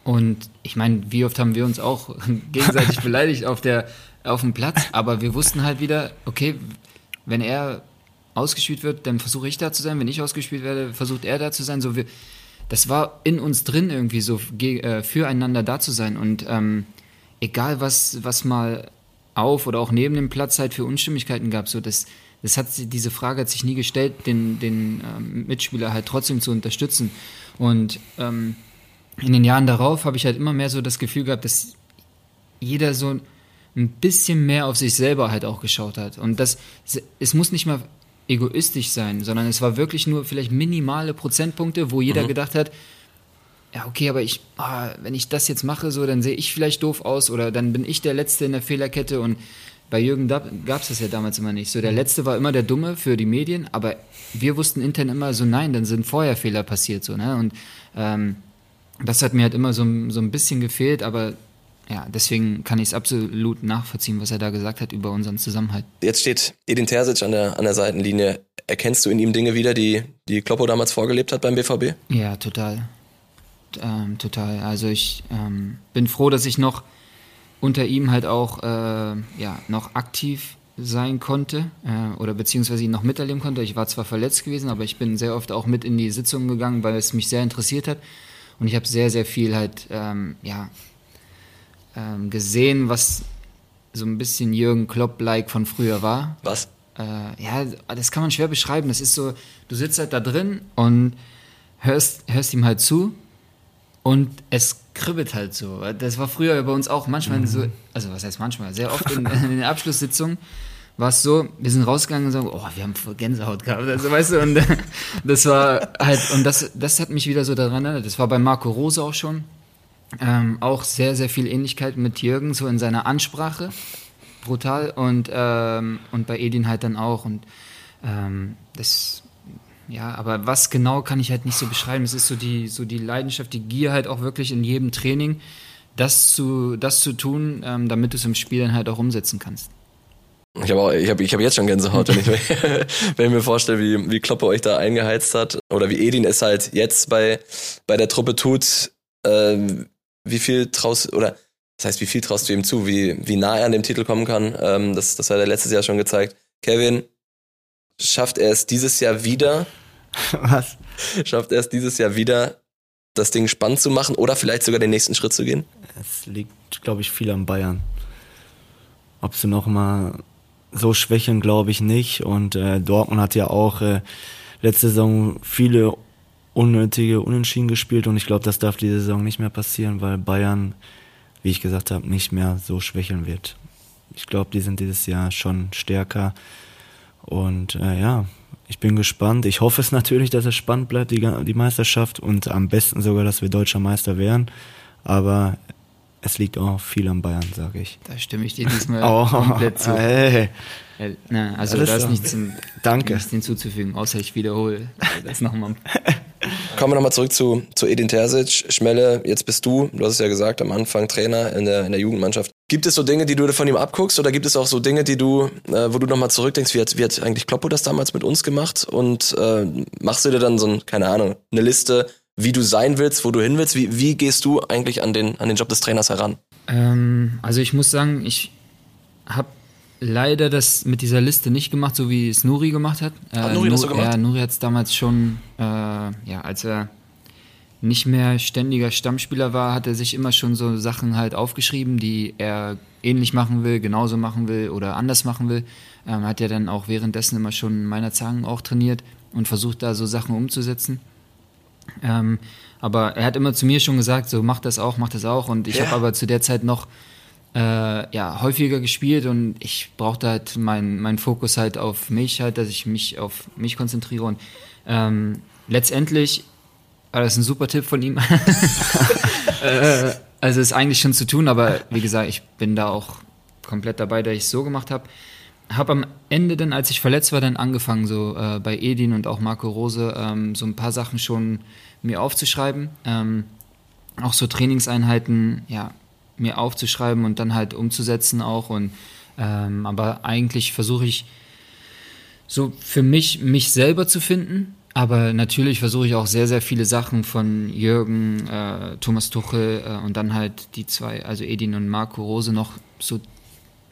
Und ich meine, wie oft haben wir uns auch gegenseitig beleidigt auf, der, auf dem Platz, aber wir wussten halt wieder, okay, wenn er ausgespielt wird, dann versuche ich da zu sein. Wenn ich ausgespielt werde, versucht er da zu sein. So wir, das war in uns drin irgendwie so äh, füreinander da zu sein. Und ähm, egal was, was mal auf oder auch neben dem Platz halt für Unstimmigkeiten gab, so das, das hat diese Frage hat sich nie gestellt, den, den ähm, Mitspieler halt trotzdem zu unterstützen. Und ähm, in den Jahren darauf habe ich halt immer mehr so das Gefühl gehabt, dass jeder so ein bisschen mehr auf sich selber halt auch geschaut hat. Und das, es muss nicht mal egoistisch sein, sondern es war wirklich nur vielleicht minimale Prozentpunkte, wo jeder mhm. gedacht hat, ja, okay, aber ich, ah, wenn ich das jetzt mache, so, dann sehe ich vielleicht doof aus oder dann bin ich der Letzte in der Fehlerkette und bei Jürgen gab es das ja damals immer nicht. So, der mhm. Letzte war immer der Dumme für die Medien, aber wir wussten intern immer so, nein, dann sind vorher Fehler passiert, so, ne, und ähm, das hat mir halt immer so, so ein bisschen gefehlt, aber ja, deswegen kann ich es absolut nachvollziehen, was er da gesagt hat über unseren Zusammenhalt. Jetzt steht Edin Terzic an der, an der Seitenlinie. Erkennst du in ihm Dinge wieder, die, die Kloppo damals vorgelebt hat beim BVB? Ja, total. Ähm, total. Also ich ähm, bin froh, dass ich noch unter ihm halt auch äh, ja, noch aktiv sein konnte äh, oder beziehungsweise ihn noch miterleben konnte. Ich war zwar verletzt gewesen, aber ich bin sehr oft auch mit in die Sitzungen gegangen, weil es mich sehr interessiert hat. Und ich habe sehr, sehr viel halt ähm, ja, ähm, gesehen, was so ein bisschen Jürgen Klopp-like von früher war. Was? Äh, ja, das kann man schwer beschreiben. Das ist so, du sitzt halt da drin und hörst, hörst ihm halt zu und es kribbelt halt so. Das war früher bei uns auch manchmal mhm. so, also was heißt manchmal, sehr oft in, in den Abschlusssitzungen war es so, wir sind rausgegangen und sagen, oh, wir haben Gänsehaut gehabt, also weißt du, und das war halt, und das, das hat mich wieder so daran erinnert, das war bei Marco Rose auch schon, ähm, auch sehr, sehr viel Ähnlichkeit mit Jürgen, so in seiner Ansprache. brutal und, ähm, und bei Edin halt dann auch. Und ähm, das, ja, aber was genau kann ich halt nicht so beschreiben. Es ist so die, so die Leidenschaft, die Gier halt auch wirklich in jedem Training, das zu, das zu tun, ähm, damit du es im Spiel dann halt auch umsetzen kannst. Ich habe ich hab, ich hab jetzt schon Gänsehaut, wenn ich, wenn ich mir vorstelle, wie, wie Kloppe euch da eingeheizt hat. Oder wie Edin es halt jetzt bei, bei der Truppe tut. Äh, wie viel traust, oder das heißt, wie viel traust du ihm zu, wie, wie nah er an dem Titel kommen kann? Ähm, das, das hat er letztes Jahr schon gezeigt. Kevin, schafft er es dieses Jahr wieder? Was? Schafft er es dieses Jahr wieder, das Ding spannend zu machen oder vielleicht sogar den nächsten Schritt zu gehen? Es liegt, glaube ich, viel am Bayern. Ob sie noch mal so schwächeln, glaube ich nicht. Und äh, Dortmund hat ja auch äh, letzte Saison viele unnötige Unentschieden gespielt und ich glaube, das darf diese Saison nicht mehr passieren, weil Bayern, wie ich gesagt habe, nicht mehr so schwächeln wird. Ich glaube, die sind dieses Jahr schon stärker. Und äh, ja, ich bin gespannt. Ich hoffe es natürlich, dass es spannend bleibt, die, die Meisterschaft und am besten sogar, dass wir deutscher Meister werden. Aber es liegt auch viel am Bayern, sage ich. Da stimme ich dir diesmal oh, komplett zu. Hey. Na, also Alles da ist nichts, Danke. nichts hinzuzufügen, außer ich wiederhole das nochmal. Kommen wir nochmal zurück zu, zu Edin Terzic. Schmelle, jetzt bist du, du hast es ja gesagt, am Anfang Trainer in der, in der Jugendmannschaft. Gibt es so Dinge, die du von ihm abguckst oder gibt es auch so Dinge, die du, äh, wo du nochmal zurückdenkst, wie hat, wie hat eigentlich Kloppo das damals mit uns gemacht und äh, machst du dir dann so ein, keine Ahnung, eine Liste, wie du sein willst, wo du hin willst? Wie, wie gehst du eigentlich an den, an den Job des Trainers heran? Ähm, also ich muss sagen, ich habe leider das mit dieser Liste nicht gemacht, so wie es Nuri gemacht hat. Hat Nuri das so gemacht? Ja, Nuri hat es damals schon, äh, ja, als er nicht mehr ständiger Stammspieler war, hat er sich immer schon so Sachen halt aufgeschrieben, die er ähnlich machen will, genauso machen will oder anders machen will. Ähm, hat ja dann auch währenddessen immer schon meiner Zangen auch trainiert und versucht da so Sachen umzusetzen. Ähm, aber er hat immer zu mir schon gesagt, so mach das auch, mach das auch. Und ich ja. habe aber zu der Zeit noch äh, ja, häufiger gespielt und ich brauchte halt meinen mein Fokus halt auf mich, halt, dass ich mich auf mich konzentriere. Und ähm, letztendlich war das ein super Tipp von ihm. äh, also ist eigentlich schon zu tun, aber wie gesagt, ich bin da auch komplett dabei, dass ich es so gemacht habe. Habe am Ende dann, als ich verletzt war, dann angefangen, so äh, bei Edin und auch Marco Rose, ähm, so ein paar Sachen schon mir aufzuschreiben. Ähm, auch so Trainingseinheiten, ja, mir aufzuschreiben und dann halt umzusetzen auch. Und ähm, aber eigentlich versuche ich so für mich mich selber zu finden. Aber natürlich versuche ich auch sehr, sehr viele Sachen von Jürgen, äh, Thomas Tuchel äh, und dann halt die zwei, also Edin und Marco Rose noch so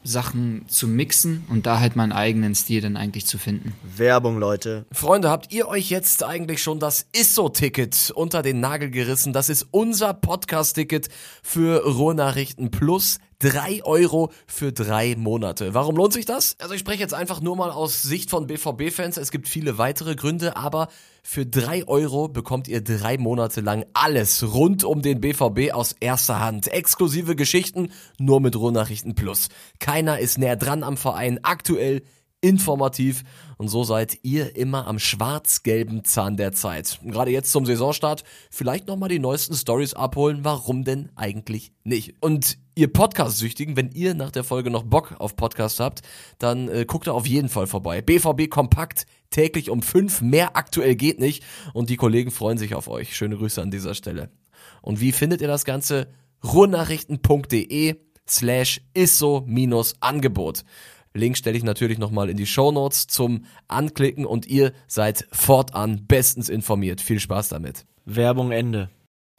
Sachen zu mixen und da halt meinen eigenen Stil dann eigentlich zu finden. Werbung, Leute. Freunde, habt ihr euch jetzt eigentlich schon das ISSO-Ticket unter den Nagel gerissen? Das ist unser Podcast-Ticket für Ruhrnachrichten Plus. Drei Euro für drei Monate. Warum lohnt sich das? Also ich spreche jetzt einfach nur mal aus Sicht von BVB-Fans. Es gibt viele weitere Gründe, aber für drei Euro bekommt ihr drei Monate lang alles rund um den BVB aus erster Hand. Exklusive Geschichten, nur mit Ruhrnachrichten Plus. Keiner ist näher dran am Verein. Aktuell informativ und so seid ihr immer am schwarz-gelben Zahn der Zeit. Gerade jetzt zum Saisonstart vielleicht nochmal die neuesten Stories abholen, warum denn eigentlich nicht. Und ihr Podcast-Süchtigen, wenn ihr nach der Folge noch Bock auf Podcast habt, dann äh, guckt da auf jeden Fall vorbei. BVB Kompakt, täglich um fünf, mehr aktuell geht nicht und die Kollegen freuen sich auf euch. Schöne Grüße an dieser Stelle. Und wie findet ihr das Ganze? ruhrnachrichten.de slash isso-angebot. Link stelle ich natürlich nochmal in die Show Notes zum Anklicken und ihr seid fortan bestens informiert. Viel Spaß damit. Werbung Ende.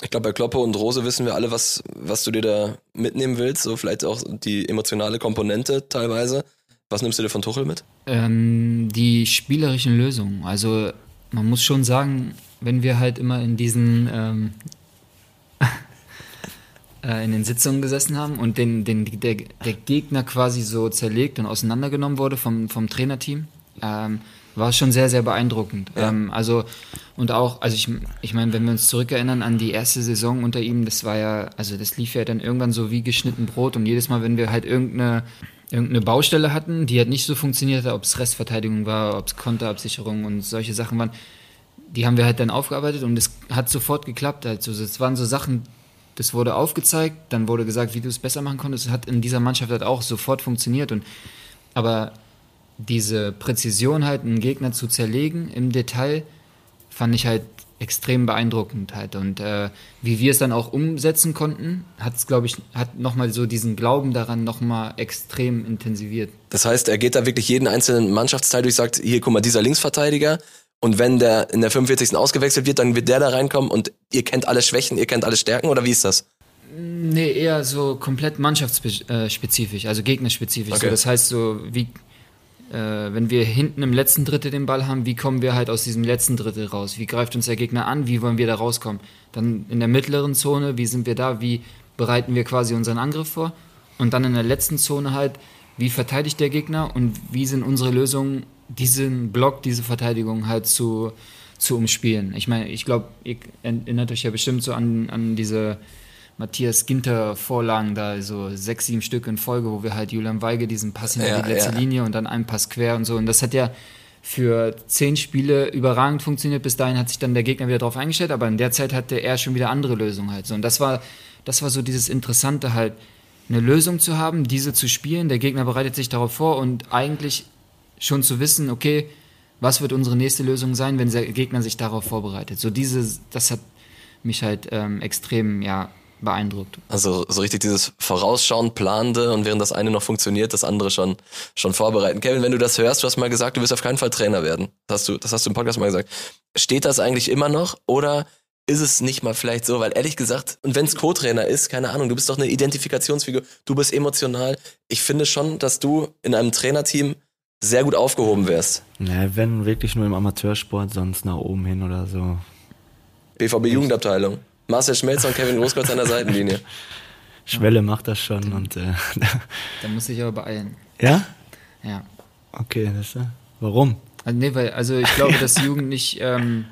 Ich glaube, bei Kloppe und Rose wissen wir alle, was, was du dir da mitnehmen willst. So vielleicht auch die emotionale Komponente teilweise. Was nimmst du dir von Tuchel mit? Ähm, die spielerischen Lösungen. Also man muss schon sagen, wenn wir halt immer in diesen ähm, äh, in den Sitzungen gesessen haben und den, den, der, der Gegner quasi so zerlegt und auseinandergenommen wurde vom, vom Trainerteam, ähm, war schon sehr, sehr beeindruckend. Ja. Ähm, also, und auch, also ich, ich meine, wenn wir uns zurückerinnern an die erste Saison unter ihm, das war ja, also das lief ja dann irgendwann so wie geschnitten Brot und jedes Mal, wenn wir halt irgendeine, irgendeine Baustelle hatten, die halt nicht so funktioniert hat, ob es Restverteidigung war, ob es Konterabsicherung und solche Sachen waren, die haben wir halt dann aufgearbeitet und es hat sofort geklappt. Also es waren so Sachen, das wurde aufgezeigt, dann wurde gesagt, wie du es besser machen konntest. Es hat in dieser Mannschaft halt auch sofort funktioniert. Und, aber diese Präzision halt, einen Gegner zu zerlegen im Detail, fand ich halt extrem beeindruckend halt. Und äh, wie wir es dann auch umsetzen konnten, hat es, glaube ich, hat nochmal so diesen Glauben daran nochmal extrem intensiviert. Das heißt, er geht da wirklich jeden einzelnen Mannschaftsteil durch, sagt, hier, guck mal, dieser Linksverteidiger, und wenn der in der 45. ausgewechselt wird, dann wird der da reinkommen und ihr kennt alle Schwächen, ihr kennt alle Stärken oder wie ist das? Nee, eher so komplett mannschaftsspezifisch, also gegnerspezifisch. Okay. So, das heißt so, wie äh, wenn wir hinten im letzten Drittel den Ball haben, wie kommen wir halt aus diesem letzten Drittel raus? Wie greift uns der Gegner an? Wie wollen wir da rauskommen? Dann in der mittleren Zone, wie sind wir da? Wie bereiten wir quasi unseren Angriff vor? Und dann in der letzten Zone halt, wie verteidigt der Gegner und wie sind unsere Lösungen, diesen Block, diese Verteidigung halt zu, zu umspielen? Ich meine, ich glaube, ihr erinnert euch ja bestimmt so an, an diese Matthias Ginter Vorlagen da, so sechs, sieben Stück in Folge, wo wir halt Julian Weige diesen Pass hinter Ja, die letzte ja. Linie und dann einen Pass quer und so. Und das hat ja für zehn Spiele überragend funktioniert. Bis dahin hat sich dann der Gegner wieder drauf eingestellt, aber in der Zeit hatte er schon wieder andere Lösungen halt. So. Und das war, das war so dieses Interessante halt, eine Lösung zu haben, diese zu spielen. Der Gegner bereitet sich darauf vor und eigentlich schon zu wissen, okay, was wird unsere nächste Lösung sein, wenn der Gegner sich darauf vorbereitet. So diese, das hat mich halt ähm, extrem, ja, beeindruckt. Also so richtig dieses Vorausschauen, Planende und während das eine noch funktioniert, das andere schon, schon vorbereiten. Kevin, wenn du das hörst, du hast mal gesagt, du wirst auf keinen Fall Trainer werden. Das hast du, das hast du im Podcast mal gesagt. Steht das eigentlich immer noch oder ist es nicht mal vielleicht so? Weil ehrlich gesagt, und wenn es Co-Trainer ist, keine Ahnung, du bist doch eine Identifikationsfigur, du bist emotional. Ich finde schon, dass du in einem Trainerteam sehr gut aufgehoben wärst. Ja, wenn wirklich nur im Amateursport, sonst nach oben hin oder so. BVB Jugendabteilung. Marcel Schmelzer und Kevin Großkreuz an der Seitenlinie. Schwelle macht das schon und äh, Da muss ich aber beeilen. ja? Ja. Okay, das ist, warum? Also, nee, weil, also ich glaube, dass Jugend nicht, ähm,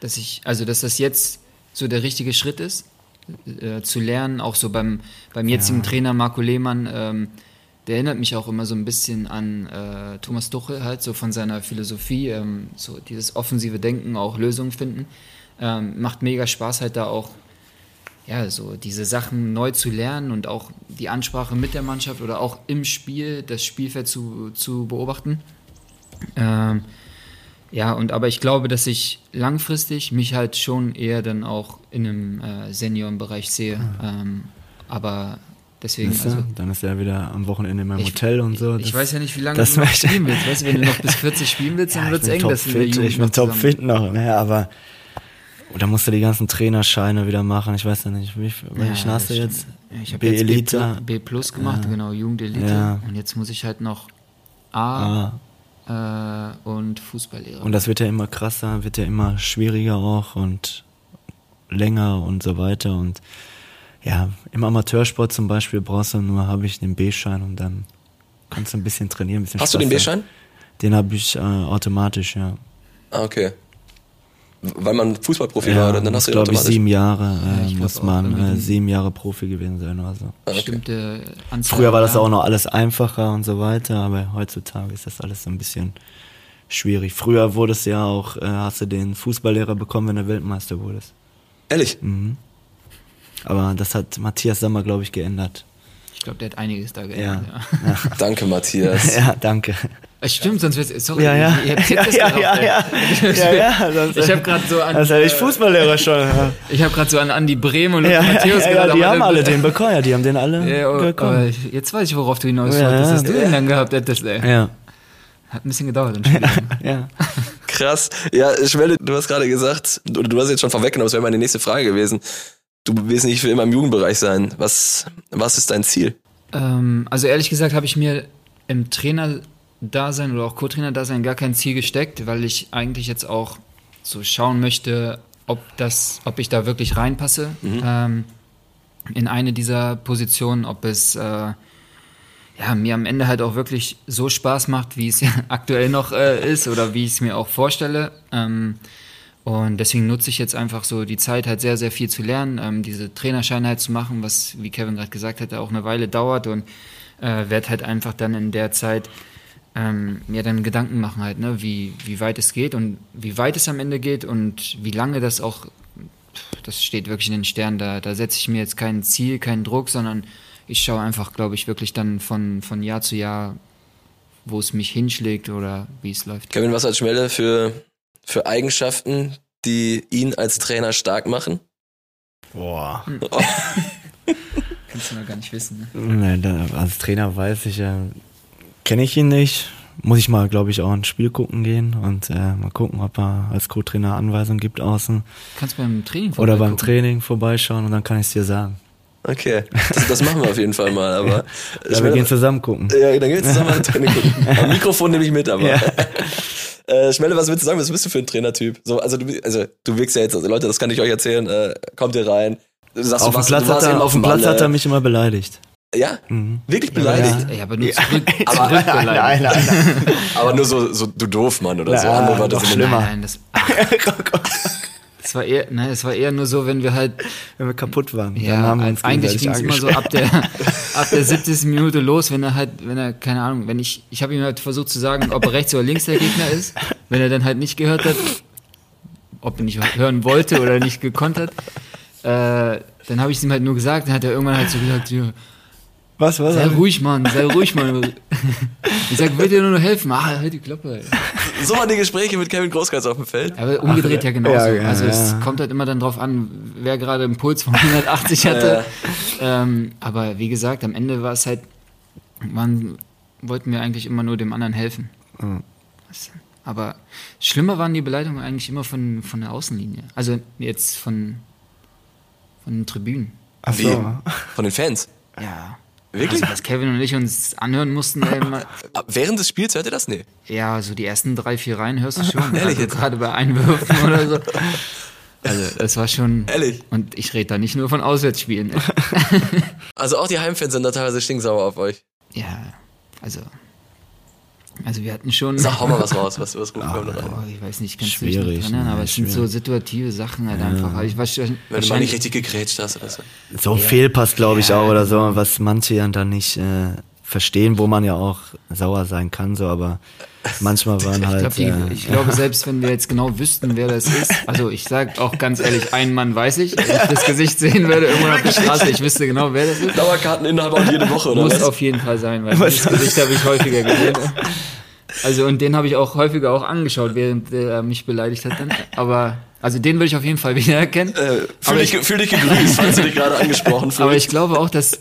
dass ich, also dass das jetzt so der richtige Schritt ist, äh, zu lernen, auch so beim, beim jetzigen Trainer Marco Lehmann, ähm, der erinnert mich auch immer so ein bisschen an äh, Thomas Tuchel halt, so von seiner Philosophie, ähm, so dieses offensive Denken, auch Lösungen finden. Ähm, macht mega Spaß halt da auch, ja, so diese Sachen neu zu lernen und auch die Ansprache mit der Mannschaft oder auch im Spiel das Spielfeld zu, zu beobachten. Ähm, ja, und aber ich glaube, dass ich langfristig mich halt schon eher dann auch in einem äh, Seniorenbereich sehe. Ähm, aber deswegen, du? also, Dann ist er wieder am Wochenende in meinem ich, Hotel und so. Ich Das- weiß ja nicht, wie lange das du noch spielen willst. Weißt du, wenn du noch bis 40 spielen willst, dann Ja, wird es ich eng, dass in der topfit, Jugend ich bin zusammen- topfit noch, ne, aber oder musst du die ganzen Trainerscheine wieder machen? Ich weiß ja nicht, wie, Ja, hast du das jetzt? Ich habe jetzt B, B Plus gemacht, Ja. genau, Jugendelite. Ja. Und jetzt muss ich halt noch A Ah, äh, und Fußballlehrer. und das wird ja immer krasser, wird ja immer schwieriger auch und länger und so weiter und ja, im Amateursport zum Beispiel brauchst du nur, habe ich den B-Schein und dann kannst du ein bisschen trainieren, ein bisschen Hast du Spaß den haben. B-Schein? Den habe ich äh, automatisch, ja. Ah, okay. Weil man Fußballprofi war, oder? Dann hast du glaube ich sieben Jahre Ja, äh, ich glaub muss man äh, sieben Jahre Profi gewesen sein oder so. bestimmte Anzahl Früher war das auch noch alles einfacher und so weiter, aber heutzutage ist das alles so ein bisschen schwierig. Früher wurde es ja auch, äh, hast du den Fußballlehrer bekommen, wenn du Weltmeister wurdest. Ehrlich? Mhm. Aber das hat Matthias Sammer, glaube ich, geändert. Ich glaube, der hat einiges da geändert. Ja. Ja. Danke, Matthias. ja, danke. Es Stimmt, sonst wird's. Sorry, Ja, ja. ihr habt Ja, jetzt ja, ja, ja. Ja, ja, sonst- Ich habe gerade so an. Das hätte ich äh, Fußballlehrer schon. Ja, Ich habe gerade so an Andi Brehm und ja, Lukas ja, Matthäus ja, gedacht. die haben alle den bekommen, ja, die haben den alle Ja, oh, bekommen. aber jetzt weiß ich, worauf du hinaus Ja, wolltest, ja. dass du den dann gehabt hättest, ey. Ja, Hat ein bisschen gedauert. im Spiel. ja. Krass. Ja, Schwelle, du hast gerade gesagt, du, du hast jetzt schon vorweggenommen, das wäre meine nächste Frage gewesen. Du willst nicht für immer im Jugendbereich sein. Was, was ist dein Ziel? ähm, also ehrlich gesagt habe ich mir im Trainer-Dasein oder auch Co-Trainer-Dasein gar kein Ziel gesteckt, weil ich eigentlich jetzt auch so schauen möchte, ob das, ob ich da wirklich reinpasse ähm, in eine dieser Positionen, ob es äh, ja, mir am Ende halt auch wirklich so Spaß macht, wie es ja aktuell noch äh, ist oder wie ich es mir auch vorstelle. Ähm, und deswegen nutze ich jetzt einfach so die Zeit, halt sehr, sehr viel zu lernen, ähm, diese Trainerscheine halt zu machen, was, wie Kevin gerade gesagt hatte, auch eine Weile dauert und äh, werde halt einfach dann in der Zeit ähm, mir dann Gedanken machen halt, ne, wie, wie weit es geht und wie weit es am Ende geht und wie lange das auch das steht wirklich in den Sternen. Da, da setze ich mir jetzt kein Ziel, keinen Druck, sondern ich schaue einfach, glaube ich, wirklich dann von, von Jahr zu Jahr, wo es mich hinschlägt oder wie es läuft. Kevin, was hat Schmelle für, für Eigenschaften, die ihn als Trainer stark machen? Boah. Kannst du noch gar nicht wissen. Ne? Nee, da, als Trainer weiß ich, äh, kenne ich ihn nicht. Muss ich mal, glaube ich, auch ein Spiel gucken gehen und äh, mal gucken, ob er als Co-Trainer Anweisungen gibt außen. Kannst beim Training Oder beim vorbeigucken. Training vorbeischauen und dann kann ich es dir sagen. Okay, das, das machen wir auf jeden Fall mal, aber Ja, wir gehen zusammen gucken. Ja, dann gehen wir zusammen mal Training gucken. Am Mikrofon nehme ich mit, aber. Ja. Äh, Schmelle, was willst du sagen? Was bist du für ein Trainertyp? So, also du, also du wirkst ja jetzt, also Leute, das kann ich euch erzählen. Äh, kommt ihr rein? Du sagst, Auf du dem Platz, hat er, auf dem Platz hat er mich immer beleidigt. Ja? Mhm. Wirklich beleidigt? Ja, aber nur zurück, Aber- zurück beleidigt. nein. Aber nur so, so du doof, Mann, oder so. Ja, Andere doch sind schlimmer. Nein, das, das war eher, nein, es war eher nur so, wenn wir halt, Wenn wir kaputt waren. dann ja, haben wir uns eigentlich ging es immer so ab der, ab der 70. Minute los, wenn er halt, wenn er, keine Ahnung, wenn ich, ich habe ihm halt versucht zu sagen, ob er rechts oder links der Gegner ist, wenn er dann halt nicht gehört hat, ob er nicht hören wollte oder nicht gekonnt hat, äh, dann habe ich es ihm halt nur gesagt, dann hat er irgendwann halt so gesagt, ja, Was, was? sei ruhig, Mann, sei ruhig, Mann. Ich sag, will dir nur noch helfen. Ah, halt die Klappe, ey. So waren die Gespräche mit Kevin Großkreuz auf dem Feld. Aber umgedreht ja genauso. Ja, ja, also es ja. kommt halt immer dann drauf an, wer gerade einen Puls von 180 hatte. Ähm, aber wie gesagt, am Ende war es halt, man wollten wir eigentlich immer nur dem anderen helfen. Mhm. Aber schlimmer waren die Beleidigungen eigentlich immer von, von der Außenlinie. Also jetzt von, von den Tribünen. Ach Wie? so. Von den Fans. Ja. Wirklich? Also, was Kevin und ich uns anhören mussten, Ah, Während des Spiels hört ihr das? Nee. ja, so die ersten drei, vier Reihen hörst du schon. Ehrlich also jetzt? gerade bei Einwürfen oder so. Also, das war schon. Ehrlich? Und ich rede da nicht nur von Auswärtsspielen. Also auch die Heimfans sind da teilweise stinksauer auf euch. Ja, also. Also wir hatten schon. Sag, hau mal was raus. Was, was wir noch rein? Oh, ich weiß nicht, dich Schwierig, dran ne, aber es sind so situative Sachen halt einfach. Also Ich weiß, Wenn du mal nicht wahrscheinlich, richtig gegrätscht hast oder so. So ein Fehlpass, glaube ich, auch oder so, was manche ja dann nicht äh, verstehen, wo man ja auch sauer sein kann, so, aber manchmal waren ich, halt. glaub, die, äh, ich glaube, selbst wenn wir jetzt genau wüssten, wer das ist, also ich sag auch ganz ehrlich, einen Mann weiß ich, wenn ich das Gesicht sehen würde, irgendwann auf der Straße, ich wüsste genau, wer das ist. Dauerkarteninhaber und jede Woche, oder Muss was? auf jeden Fall sein, weil das Gesicht habe ich häufiger gesehen. Also und den habe ich auch häufiger auch angeschaut, während er mich beleidigt hat dann. Aber also den würde ich auf jeden Fall wiedererkennen. Äh, fühl, dich, ich- fühl dich gegrüßt, falls du dich gerade angesprochen fühlst. Aber ich glaube auch, dass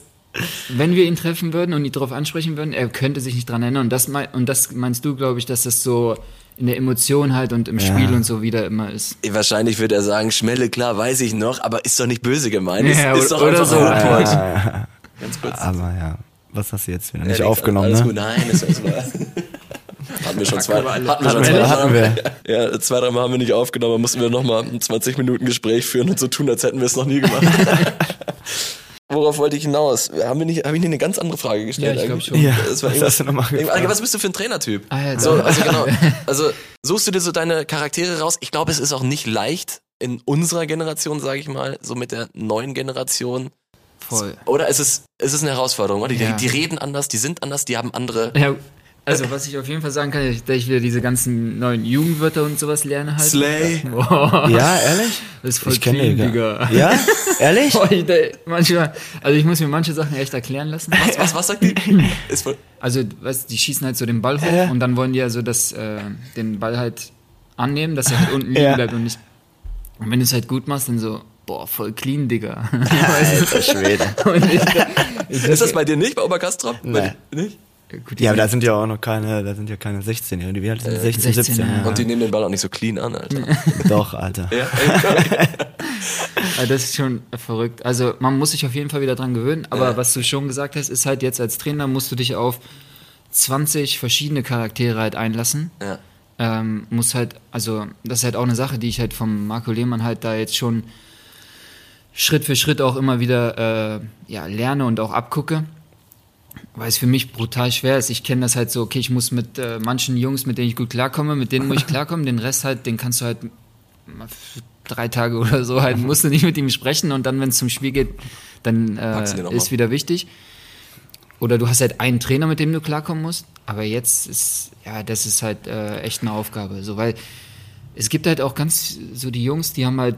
wenn wir ihn treffen würden und ihn darauf ansprechen würden, er könnte sich nicht dran erinnern. Und das, mei- und das meinst du, glaube ich, dass das so in der Emotion halt und im Spiel und so wieder immer ist. Wahrscheinlich wird er sagen, Schmelle, klar, weiß ich noch, aber ist doch nicht böse gemeint. Ist, Ja, ist oder- doch oder einfach so. Awkward. ja, Ganz kurz. aber ja, was hast du jetzt wieder Ja, nicht aufgenommen, alles ne? Gut. Nein, das ist war. Hatten wir schon zwei, hatten wir schon zwei, hatten wir. Ja, zwei, drei Mal haben wir nicht aufgenommen, mussten wir nochmal ein 20 Minuten Gespräch führen und so tun, als hätten wir es noch nie gemacht. Worauf wollte ich hinaus? Haben wir nicht, habe ich nicht eine ganz andere Frage gestellt? Ja, ich glaub eigentlich? schon. Ja, Das war was hast du gefragt? Alter, Was bist du für ein Trainertyp? Ah, ja, so, also genau. Also suchst du dir so deine Charaktere raus? Ich glaube, es ist auch nicht leicht in unserer Generation, sage ich mal, so mit der neuen Generation. Voll. Oder ist es, ist es eine Herausforderung? Oder? Die, Ja. die reden anders, die sind anders, die haben andere. Ja, also was ich auf jeden Fall sagen kann, ist, dass ich wieder diese ganzen neuen Jugendwörter und sowas lerne halt. Slay. Boah, Ja, ehrlich? das ist voll Ich kenne den Digga. Ja? Ehrlich? Boah, ich, manchmal, also ich muss mir manche Sachen echt erklären lassen. Was, was, was sagt die? Ist voll, Also, weißt, die schießen halt so den Ball hoch Ja. und dann wollen die ja so das, äh, den Ball halt annehmen, dass er halt unten liegen Ja. bleibt und nicht. Und wenn du es halt gut machst, dann so, boah, voll clean, Digga. Alter Schwede. ich, ich, ist das bei dir nicht, bei Oberkastrop? Nee. Nicht? Gut, Ja, aber da sind ja auch noch keine, da sind ja keine 16-Jährigen. Wie alt sind die? 16, 16, 17? ja. Und die nehmen den Ball auch nicht so clean an, Alter. Doch, Alter. Ja. Also das ist schon verrückt. Also man muss sich auf jeden Fall wieder dran gewöhnen, aber Ja. was du schon gesagt hast, ist halt jetzt als Trainer musst du dich auf 20 verschiedene Charaktere halt einlassen. ja. Ähm, muss halt, also das ist halt auch eine Sache, die ich halt vom Marco Lehmann halt da jetzt schon Schritt für Schritt auch immer wieder äh, ja, lerne und auch abgucke. Weil es für mich brutal schwer ist. Ich kenne das halt so, okay, ich muss mit äh, manchen Jungs, mit denen ich gut klarkomme, mit denen muss ich klarkommen, den Rest halt, den kannst du halt mal drei Tage oder so halt, musst du nicht mit ihm sprechen und dann, wenn es zum Spiel geht, dann äh, ist wieder wichtig. Oder du hast halt einen Trainer, mit dem du klarkommen musst. Aber jetzt ist, ja, das ist halt äh, echt eine Aufgabe. So, weil es gibt halt auch ganz so die Jungs, die haben halt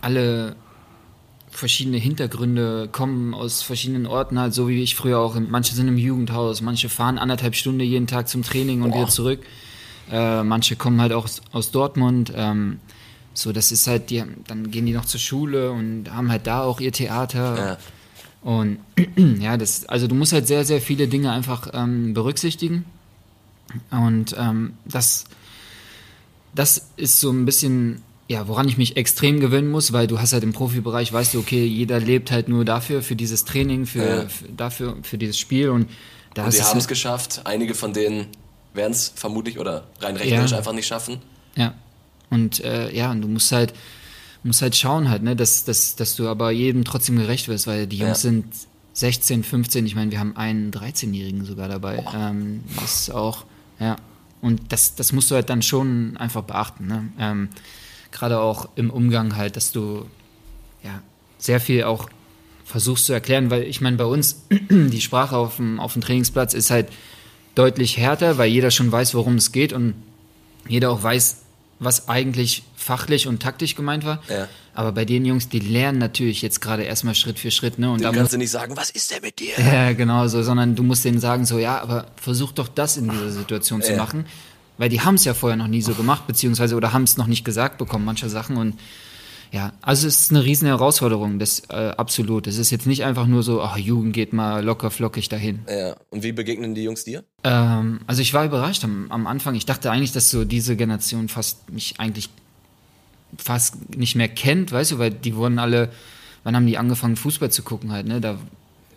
alle verschiedene Hintergründe, kommen aus verschiedenen Orten, halt so wie ich früher auch. Manche sind im Jugendhaus, manche fahren anderthalb Stunden jeden Tag zum Training und Boah. wieder zurück. Äh, manche kommen halt auch aus, aus Dortmund. Ähm, so, das ist halt, die, dann gehen die noch zur Schule und haben halt da auch ihr Theater. Ja. Und ja, das, also du musst halt sehr, sehr viele Dinge einfach ähm, berücksichtigen. Und ähm, das, das ist so ein bisschen, ja, woran ich mich extrem gewöhnen muss, weil du hast halt im Profibereich, weißt du, okay, jeder lebt halt nur dafür, für dieses Training, für, Ja. für dafür, für dieses Spiel und da Und die haben es halt, geschafft. Einige von denen werden es vermutlich oder rein rechnerisch Ja. einfach nicht schaffen. Ja. Und äh, ja, und du musst halt, musst halt schauen halt, ne, dass, dass, dass du aber jedem trotzdem gerecht wirst, weil die Jungs Ja. sind 16, 15, ich meine, wir haben einen 13-Jährigen sogar dabei. Ähm, das ist auch, ja. Und das, das musst du halt dann schon einfach beachten, ne? Ähm, Gerade auch im Umgang halt, dass du ja sehr viel auch versuchst zu erklären, weil ich meine, bei uns die Sprache auf dem, auf dem Trainingsplatz ist halt deutlich härter, weil jeder schon weiß, worum es geht und jeder auch weiß, was eigentlich fachlich und taktisch gemeint war. Ja. Aber bei den Jungs, die lernen natürlich jetzt gerade erstmal Schritt für Schritt, ne? Und Dann da kannst du nicht sagen, was ist denn mit dir? ja, genau so, sondern du musst denen sagen, so, ja, aber versuch doch das in dieser Situation zu Ja. machen. Weil die haben es ja vorher noch nie so gemacht, beziehungsweise oder haben es noch nicht gesagt bekommen, manche Sachen. Und ja, also es ist eine riesen Herausforderung, das äh, absolut. Es ist jetzt nicht einfach nur so, ach, Jugend geht mal locker flockig dahin. Ja. Und wie begegnen die Jungs dir? Ähm, also ich war überrascht am, am Anfang. Ich dachte eigentlich, dass so diese Generation fast mich eigentlich fast nicht mehr kennt, weißt du, weil die wurden alle, wann haben die angefangen Fußball zu gucken halt, ne? Da,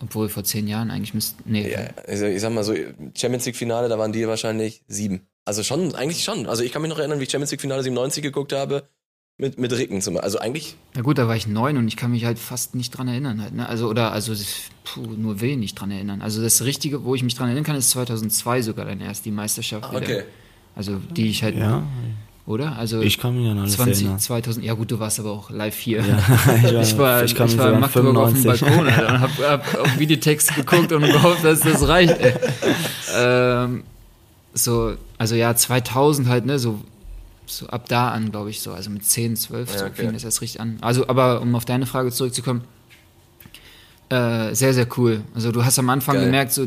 obwohl vor zehn Jahren eigentlich müssten, nee, Ja, also ich sag mal so, Champions League Finale, da waren die wahrscheinlich sieben. Also schon, eigentlich schon. Also ich kann mich noch erinnern, wie ich Champions League Finale 97 geguckt habe. Mit, mit Ricken zum Beispiel. Also eigentlich, Na gut, da war ich neun und ich kann mich halt fast nicht dran erinnern halt, ne? Also oder also puh, nur wenig dran erinnern. Also das Richtige, wo ich mich dran erinnern kann, ist 2002 sogar dann erst die Meisterschaft. Ah, okay. Also die ich halt, Ja, oder? Also ich kann mich an alles 20, erinnern. 2000, ja gut, du warst aber auch live hier. Ja, ich war, ich kann mich war in Magdeburg auf dem 95. Balkon Alter, und hab, hab auf Videotext geguckt und gehofft, dass das reicht. Ey. Ähm, so, also ja, 2000 halt, ne, so, so ab da an, glaube ich, so, also mit 10, 12, Ja, so okay. fing das erst richtig an. Also, aber um auf deine Frage zurückzukommen, äh, sehr, sehr cool. Also du hast am Anfang Geil. gemerkt, so,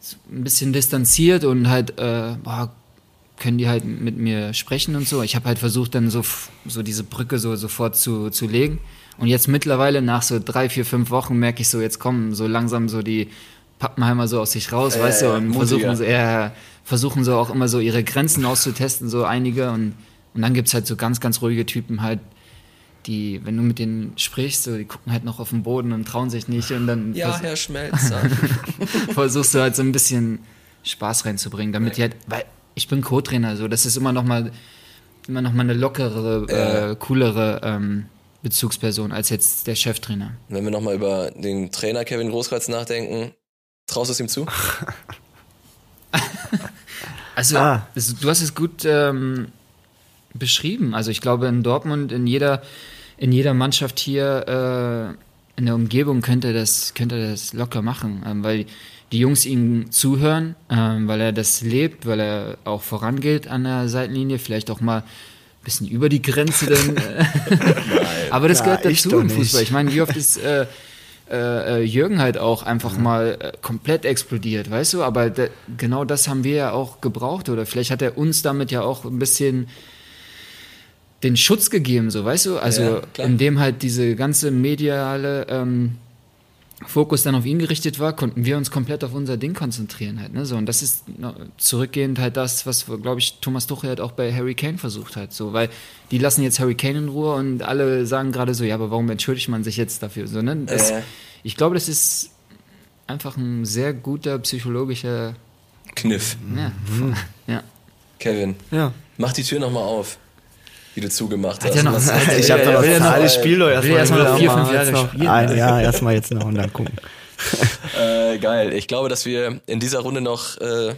so ein bisschen distanziert und halt, äh, boah, können die halt mit mir sprechen und so. Ich habe halt versucht, dann so, so diese Brücke so sofort zu, zu legen. Und jetzt mittlerweile, nach so drei, vier, fünf Wochen, merke ich so, jetzt kommen so langsam so die Pappenheimer so aus sich raus, Ja, weißt du, und mutiger. versuchen so, ja, versuchen so auch immer so ihre Grenzen auszutesten, so einige. Und, und dann gibt's halt so ganz, ganz ruhige Typen halt, die, wenn du mit denen sprichst, so, die gucken halt noch auf den Boden und trauen sich nicht und dann ja, Herr Schmelzer. versuchst du halt so ein bisschen Spaß reinzubringen, damit die halt, weil ich bin Co-Trainer, so, das ist immer noch mal, immer noch mal eine lockere, Ja. äh, coolere ähm, Bezugsperson als jetzt der Cheftrainer. Wenn wir nochmal über den Trainer Kevin Großkreuz nachdenken, traust du es ihm zu? Also, Ah. du hast es gut ähm, beschrieben. Also, ich glaube, in Dortmund, in jeder, in jeder Mannschaft hier äh, in der Umgebung könnte das, könnte das locker machen, ähm, weil die Jungs ihm zuhören, ähm, weil er das lebt, weil er auch vorangeht an der Seitenlinie, vielleicht auch mal ein bisschen über die Grenze dann. Äh, aber das Ja, gehört dazu im. Fußball. Ich meine, wie oft ist äh, äh, äh, Jürgen halt auch einfach mal äh, komplett explodiert, weißt du? Aber da, genau das haben wir ja auch gebraucht oder vielleicht hat er uns damit ja auch ein bisschen den Schutz gegeben, so weißt du? Also Ja, indem halt diese ganze mediale ähm, Fokus dann auf ihn gerichtet war, konnten wir uns komplett auf unser Ding konzentrieren halt. Ne? So, und das ist zurückgehend halt das, was, glaube ich, Thomas Tuchel halt auch bei Harry Kane versucht hat. So, weil die lassen jetzt Harry Kane in Ruhe und alle sagen gerade so, ja, aber warum entschuldigt man sich jetzt dafür? So, ne? das, Äh. Ich glaube, das ist einfach ein sehr guter psychologischer. Kniff. Ja, ja. Kevin, Ja. mach die Tür nochmal auf, die du zugemacht hast. ja noch- Was- hat Ich habe ja, da ja noch- alles Spiel doch will erst mal noch vier, fünf Jahre jetzt noch spielen. Ein, ja, erstmal jetzt noch und dann gucken. Äh, geil. Ich glaube, dass wir in dieser Runde noch äh,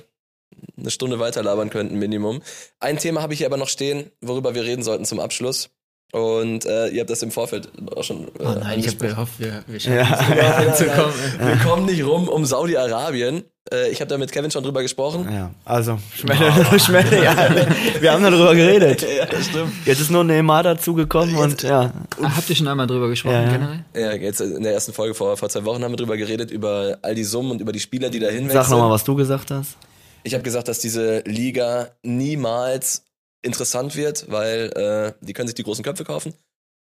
eine Stunde weiter labern könnten, Minimum. Ein Thema habe ich hier aber noch stehen, worüber wir reden sollten zum Abschluss. Und äh, ihr habt das im Vorfeld auch schon. Äh, Oh nein, ich habe gehofft, wir, wir schaffen Ja. es anzukommen. Wir kommen nicht rum um Saudi-Arabien. Äh, ich habe da mit Kevin schon drüber gesprochen. Ja, also, Schmelle, Schmelle, ja. Wir haben darüber geredet. Ja, das stimmt. Jetzt ist nur Neymar dazugekommen und ja. Ah, Habt ihr schon einmal drüber gesprochen, Ja, ja. generell? Ja, jetzt in der ersten Folge vor, vor zwei Wochen haben wir drüber geredet, über all die Summen und über die Spieler, die da hinwechseln. Sag nochmal, was du gesagt hast. Ich habe gesagt, dass diese Liga niemals interessant wird, weil äh, die können sich die großen Köpfe kaufen,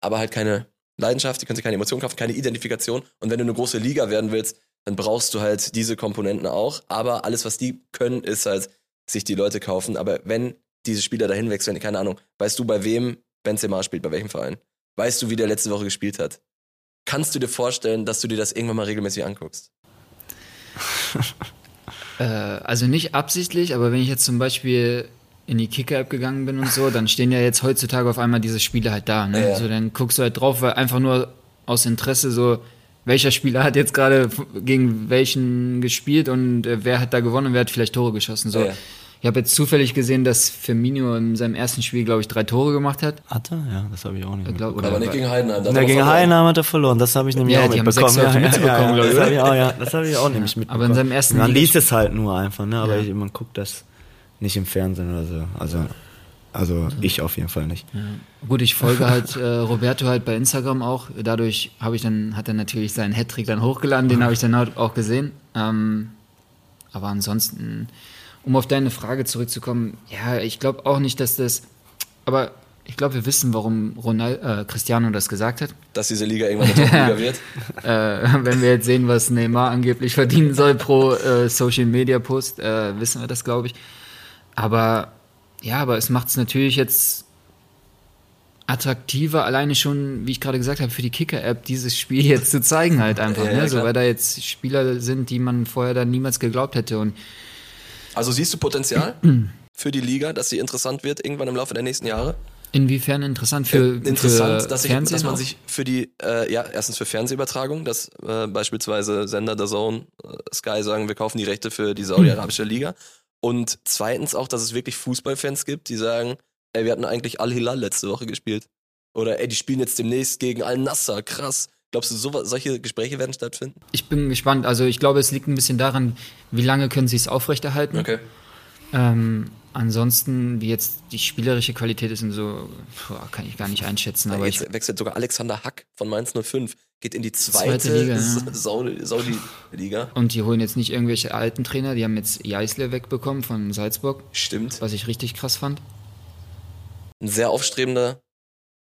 aber halt keine Leidenschaft, die können sich keine Emotion kaufen, keine Identifikation. Und wenn du eine große Liga werden willst, dann brauchst du halt diese Komponenten auch. Aber alles, was die können, ist halt sich die Leute kaufen. Aber wenn diese Spieler dahin wechseln, keine Ahnung, weißt du, bei wem Benzema spielt, bei welchem Verein? Weißt du, wie der letzte Woche gespielt hat? Kannst du dir vorstellen, dass du dir das irgendwann mal regelmäßig anguckst? Äh, also nicht absichtlich, aber wenn ich jetzt zum Beispiel in die Kicker-App gegangen bin und so, dann stehen ja jetzt heutzutage auf einmal diese Spiele halt da. Ne? Ja. So, dann guckst du halt drauf, weil einfach nur aus Interesse so, welcher Spieler hat jetzt gerade gegen welchen gespielt und äh, wer hat da gewonnen und wer hat vielleicht Tore geschossen. So. Ja. Ich habe jetzt zufällig gesehen, dass Firmino in seinem ersten Spiel, glaube ich, drei Tore gemacht hat. Hat er? Ja, das habe ich auch nicht. Glaub, Aber nicht gegen Heidenheim. da Ja, gegen. Heidenheim hat er verloren, das habe ich nämlich Ja, auch die haben mitbekommen. 6 zu mitbekommen, glaub ich, das habe ich auch, ja, das habe ich auch nämlich mitbekommen. Aber in seinem ersten Man liest es halt nur einfach, ne? aber Ja. ich, man guckt das nicht im Fernsehen oder so. Also, also ich auf jeden Fall nicht. Gut, ich folge halt äh, Roberto halt bei Instagram auch. Dadurch habe ich dann, hat er natürlich seinen Hattrick dann hochgeladen, den habe ich dann halt auch gesehen. Ähm, aber ansonsten, um auf deine Frage zurückzukommen, ja, ich glaube auch nicht, dass das. Aber ich glaube, wir wissen, warum Ronald, äh, Cristiano das gesagt hat. Dass diese Liga irgendwann eine Top-Liga wird. Äh, wenn wir jetzt sehen, was Neymar angeblich verdienen soll pro äh, Social Media Post, äh, wissen wir das, glaube ich. Aber ja, aber es macht es natürlich jetzt attraktiver, alleine schon, wie ich gerade gesagt habe, für die Kicker-App dieses Spiel jetzt zu zeigen halt einfach. Ja, ne? so, weil da jetzt Spieler sind, die man vorher dann niemals geglaubt hätte. Und Also siehst du Potenzial für die Liga, dass sie interessant wird irgendwann im Laufe der nächsten Jahre? inwiefern interessant für, interessant, für dass, ich, dass man auch? sich für die, äh, ja, erstens für Fernsehübertragung, dass äh, beispielsweise Sender der Zone, äh, Sky sagen, wir kaufen die Rechte für die saudi-arabische Liga. Und zweitens auch, dass es wirklich Fußballfans gibt, die sagen, ey, wir hatten eigentlich Al-Hilal letzte Woche gespielt. Oder ey, die spielen jetzt demnächst gegen Al-Nassr, krass. Glaubst du, so, solche Gespräche werden stattfinden? Ich bin gespannt. Also ich glaube, es liegt ein bisschen daran, wie lange können sie es aufrechterhalten. Okay. Ähm, ansonsten, wie jetzt die spielerische Qualität ist und so, kann ich gar nicht einschätzen. Aber ich, jetzt wechselt sogar Alexander Hack von Mainz 05, geht in die zweite, Zweite Liga, ja. Saudi- Saudi-Liga. und die holen jetzt nicht irgendwelche alten Trainer, die haben jetzt Jeißle wegbekommen von Salzburg, Stimmt. was ich richtig krass fand. ein sehr aufstrebender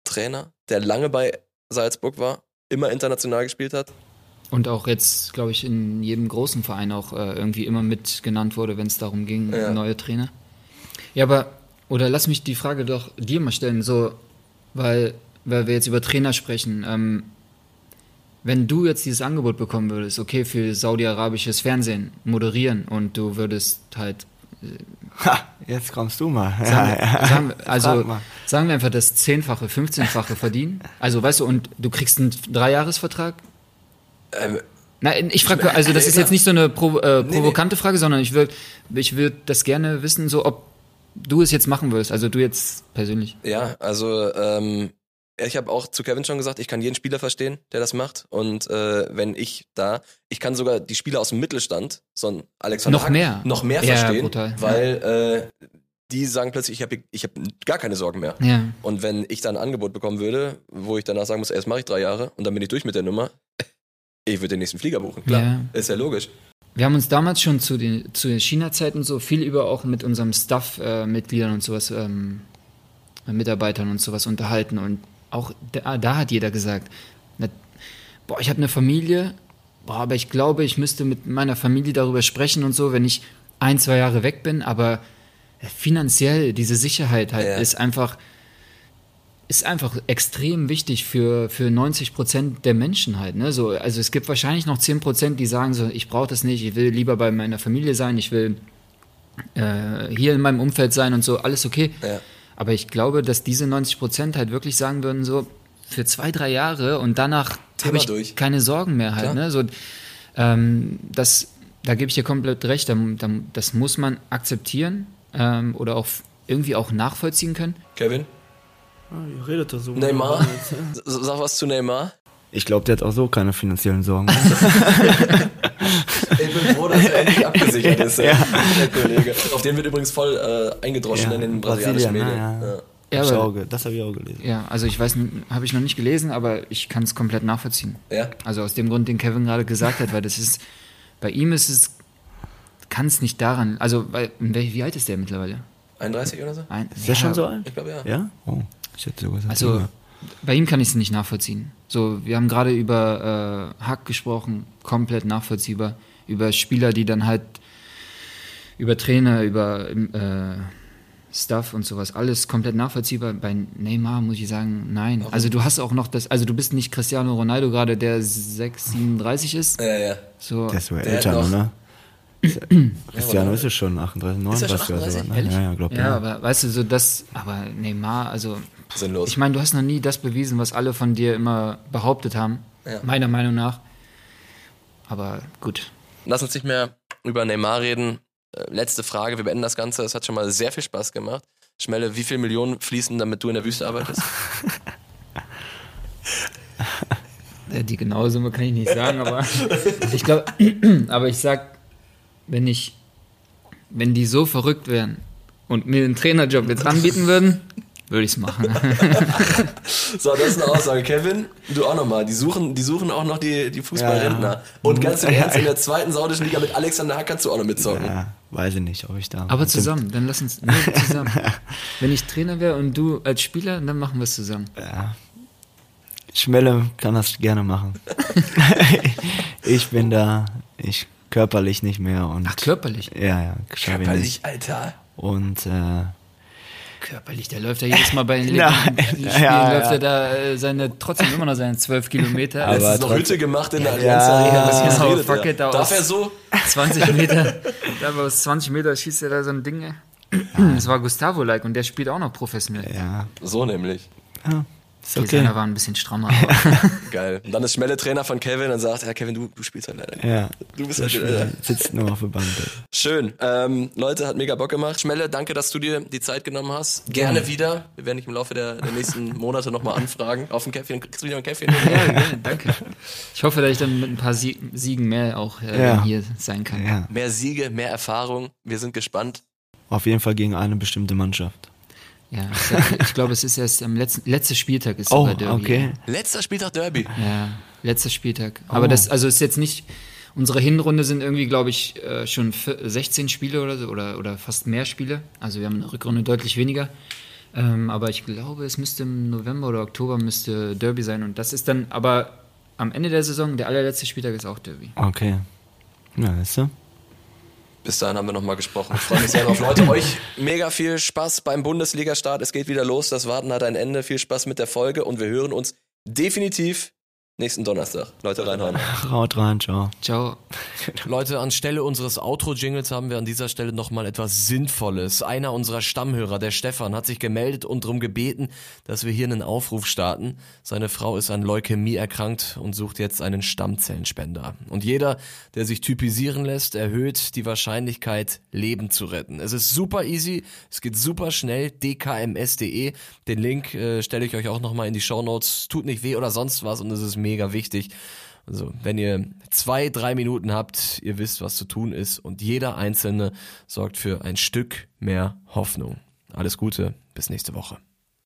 Trainer, der lange bei Salzburg war, immer international gespielt hat. Und auch jetzt, glaube ich, in jedem großen Verein auch äh, irgendwie immer mit genannt wurde, wenn es darum ging, Ja. neue Trainer. Ja, aber, oder lass mich die Frage doch dir mal stellen, so, weil, weil wir jetzt über Trainer sprechen. Ähm, wenn du jetzt dieses Angebot bekommen würdest, okay, für saudi-arabisches Fernsehen moderieren und du würdest halt Ha, jetzt kommst du mal. Sagen, Ja, ja. sagen, wir- also mal. sagen wir einfach das Zehnfache, 15-fache verdienen. Also weißt du, und du kriegst einen Dreijahresvertrag. Ähm, Nein, ich frage, also das ist jetzt nicht so eine Pro, äh, nee. provokante Frage, sondern ich würde ich würd das gerne wissen, so ob du es jetzt machen würdest, also du jetzt persönlich. ja, also ähm, ich habe auch zu Kevin schon gesagt, ich kann jeden Spieler verstehen, der das macht. Und äh, wenn ich da, ich kann sogar die Spieler aus dem Mittelstand, so ein Alexander Noch Hack, mehr. noch mehr Ja, verstehen, brutal. weil äh, die sagen plötzlich, ich habe ich hab gar keine Sorgen mehr. Ja. Und wenn ich dann ein Angebot bekommen würde, wo ich danach sagen muss, erst mache ich drei Jahre und dann bin ich durch mit der Nummer, ich würde den nächsten Flieger buchen. Klar, Ja. ist ja logisch. Wir haben uns damals schon zu den zu den China-Zeiten so viel über auch mit unserem Staff-Mitgliedern und sowas, ähm, Mitarbeitern und sowas unterhalten. Und auch da, da hat jeder gesagt, na, boah, ich habe eine Familie, boah, aber ich glaube, ich müsste mit meiner Familie darüber sprechen und so, wenn ich ein, zwei Jahre weg bin, aber finanziell diese Sicherheit halt Ja. ist einfach ist einfach extrem wichtig für, für 90 Prozent der Menschen halt. Ne? So, also es gibt wahrscheinlich noch 10 Prozent, die sagen so, ich brauche das nicht, ich will lieber bei meiner Familie sein, ich will äh, hier in meinem Umfeld sein und so, alles okay. Ja. Aber ich glaube, dass diese 90 Prozent halt wirklich sagen würden, so für zwei, drei Jahre und danach habe ich durch. keine Sorgen mehr halt. Klar. Ne? So, ähm, das, da gebe ich dir komplett recht, da, da, das muss man akzeptieren ähm, oder auch irgendwie auch nachvollziehen können. Kevin? Ihr redet da so. Neymar? Sag was zu Neymar. Ich glaube, der hat auch so keine finanziellen Sorgen. Bin froh, dass er endlich abgesichert ist, ja. der Kollege. Auf den wird übrigens voll äh, eingedroschen in den brasilianischen Brasilien, Medien. ne, ja. Ja. Ja, aber- das habe ich auch gelesen. Ja, also ich weiß, habe ich noch nicht gelesen, aber ich kann es komplett nachvollziehen. Ja. Also aus dem Grund, den Kevin gerade gesagt hat, weil das ist, bei ihm ist es, kann es nicht daran, also weil, wie alt ist der mittlerweile? 31 oder so? Ein, Ist der schon so alt? Ich glaube ja. Ja? Oh, ich hätte sogar gesagt, Also bei ihm kann ich es nicht nachvollziehen. So, wir haben gerade über äh, Hack gesprochen, komplett nachvollziehbar. Über Spieler, die dann halt über Trainer, über äh, Stuff und sowas, alles komplett nachvollziehbar. Bei Neymar muss ich sagen, nein. Also du hast auch noch das, also du bist nicht Cristiano Ronaldo gerade, der 6, 37 ist. Ja, ja. So, Der ist sogar älter, noch- ne? Cristiano ist es schon 38, Ist er schon 39 oder so. 38? Ne? Ehrlich? Ja, ja, glaub ja, aber weißt du, so das, aber Neymar, also Sinnlos. Ich meine, du hast noch nie das bewiesen, was alle von dir immer behauptet haben, Ja. meiner Meinung nach. Aber gut. Lass uns nicht mehr über Neymar reden. Äh, letzte Frage, wir beenden das Ganze. Es hat schon mal sehr viel Spaß gemacht. Schmelle, wie viel Millionen fließen, damit du in der Wüste arbeitest? Die genaue Summe kann ich nicht sagen, aber ich glaube, aber ich sag, wenn ich, wenn die so verrückt wären und mir den Trainerjob jetzt anbieten würden, würde ich es machen. So, das ist eine Aussage. Kevin, du auch nochmal. Die suchen, die suchen auch noch die, die Fußballrentner. Und ganz im Ernst, in der zweiten saudischen Liga mit Alexander Hack kannst du auch noch mitzocken. Ja, weiß ich nicht, ob ich da. Aber zusammen, dann lass uns nur zusammen. Wenn ich Trainer wäre und du als Spieler, dann machen wir es zusammen. Ja. Schmelle kann das gerne machen. ich bin da, ich körperlich nicht mehr und. Ach, körperlich. Ja, ja. Körperlich, Alter. Und äh, Körperlich, der läuft ja jedes Mal bei den Nein, Spielen, ja, läuft ja. er da äh, seine, trotzdem immer noch seine 12 Kilometer. Aber Letztens noch Hütte gemacht in der Ja, Allianz Arena. Was genau, redet fuck it, da Darf er so? 20 Meter, da aus 20 Meter schießt er da so ein Ding. ey. Das war Gustavo-like und der spielt auch noch professionell. ja, So nämlich. ja, ist Okay. Seiner war ein bisschen strammer. Aber Geil. Und dann ist Schmelle Trainer von Kevin und sagt, ja Kevin, du, du spielst halt leider. Ja, Du bist halt äh, sitzt nur auf der Bank. Schön. Ähm, Leute, hat mega Bock gemacht. Schmelle, danke, dass du dir die Zeit genommen hast. Gerne wieder. Wir werden dich im Laufe der, der nächsten Monate nochmal anfragen. Auf ein Käffchen. Kriegst du wieder ein Käffchen? ja, gerne, danke. Ich hoffe, dass ich dann mit ein paar Sie Siegen mehr auch äh, Ja. hier sein kann. Ja, Mehr Siege, mehr Erfahrung. Wir sind gespannt. auf jeden Fall gegen eine bestimmte Mannschaft. Ja, ich, glaube, es ist erst am letzten letzter Spieltag ist Oh, Derby. okay. Letzter Spieltag Derby. Ja, letzter Spieltag. Aber Oh. das, also ist jetzt nicht. Unsere Hinrunde sind irgendwie, glaube ich, äh, schon vier- 16 Spiele oder so oder, oder fast mehr Spiele. Also wir haben eine Rückrunde deutlich weniger. Ähm, aber ich glaube, es müsste im November oder Oktober müsste Derby sein. Und das ist dann aber am Ende der Saison, der allerletzte Spieltag ist auch Derby. Okay. Ja, weißt du? Bis dahin haben wir nochmal gesprochen. Ich freue mich sehr drauf. Leute, euch mega viel Spaß beim Bundesliga-Start. Es geht wieder los. Das Warten hat ein Ende. Viel Spaß mit der Folge und wir hören uns definitiv nächsten Donnerstag. Leute, reinhauen. Haut rein, ciao. Ciao. Leute, anstelle unseres Outro-Jingles haben wir an dieser Stelle nochmal etwas Sinnvolles. Einer unserer Stammhörer, der Stefan, hat sich gemeldet und darum gebeten, dass wir hier einen Aufruf starten. Seine Frau ist an Leukämie erkrankt und sucht jetzt einen Stammzellenspender. Und jeder, der sich typisieren lässt, erhöht die Wahrscheinlichkeit, Leben zu retten. Es ist super easy, es geht super schnell, dkms.de. Den Link äh, stelle ich euch auch nochmal in die Shownotes. Tut nicht weh oder sonst was und es ist mega wichtig. Also, wenn ihr zwei, drei Minuten habt, ihr wisst, was zu tun ist und jeder Einzelne sorgt für ein Stück mehr Hoffnung. Alles Gute, bis nächste Woche.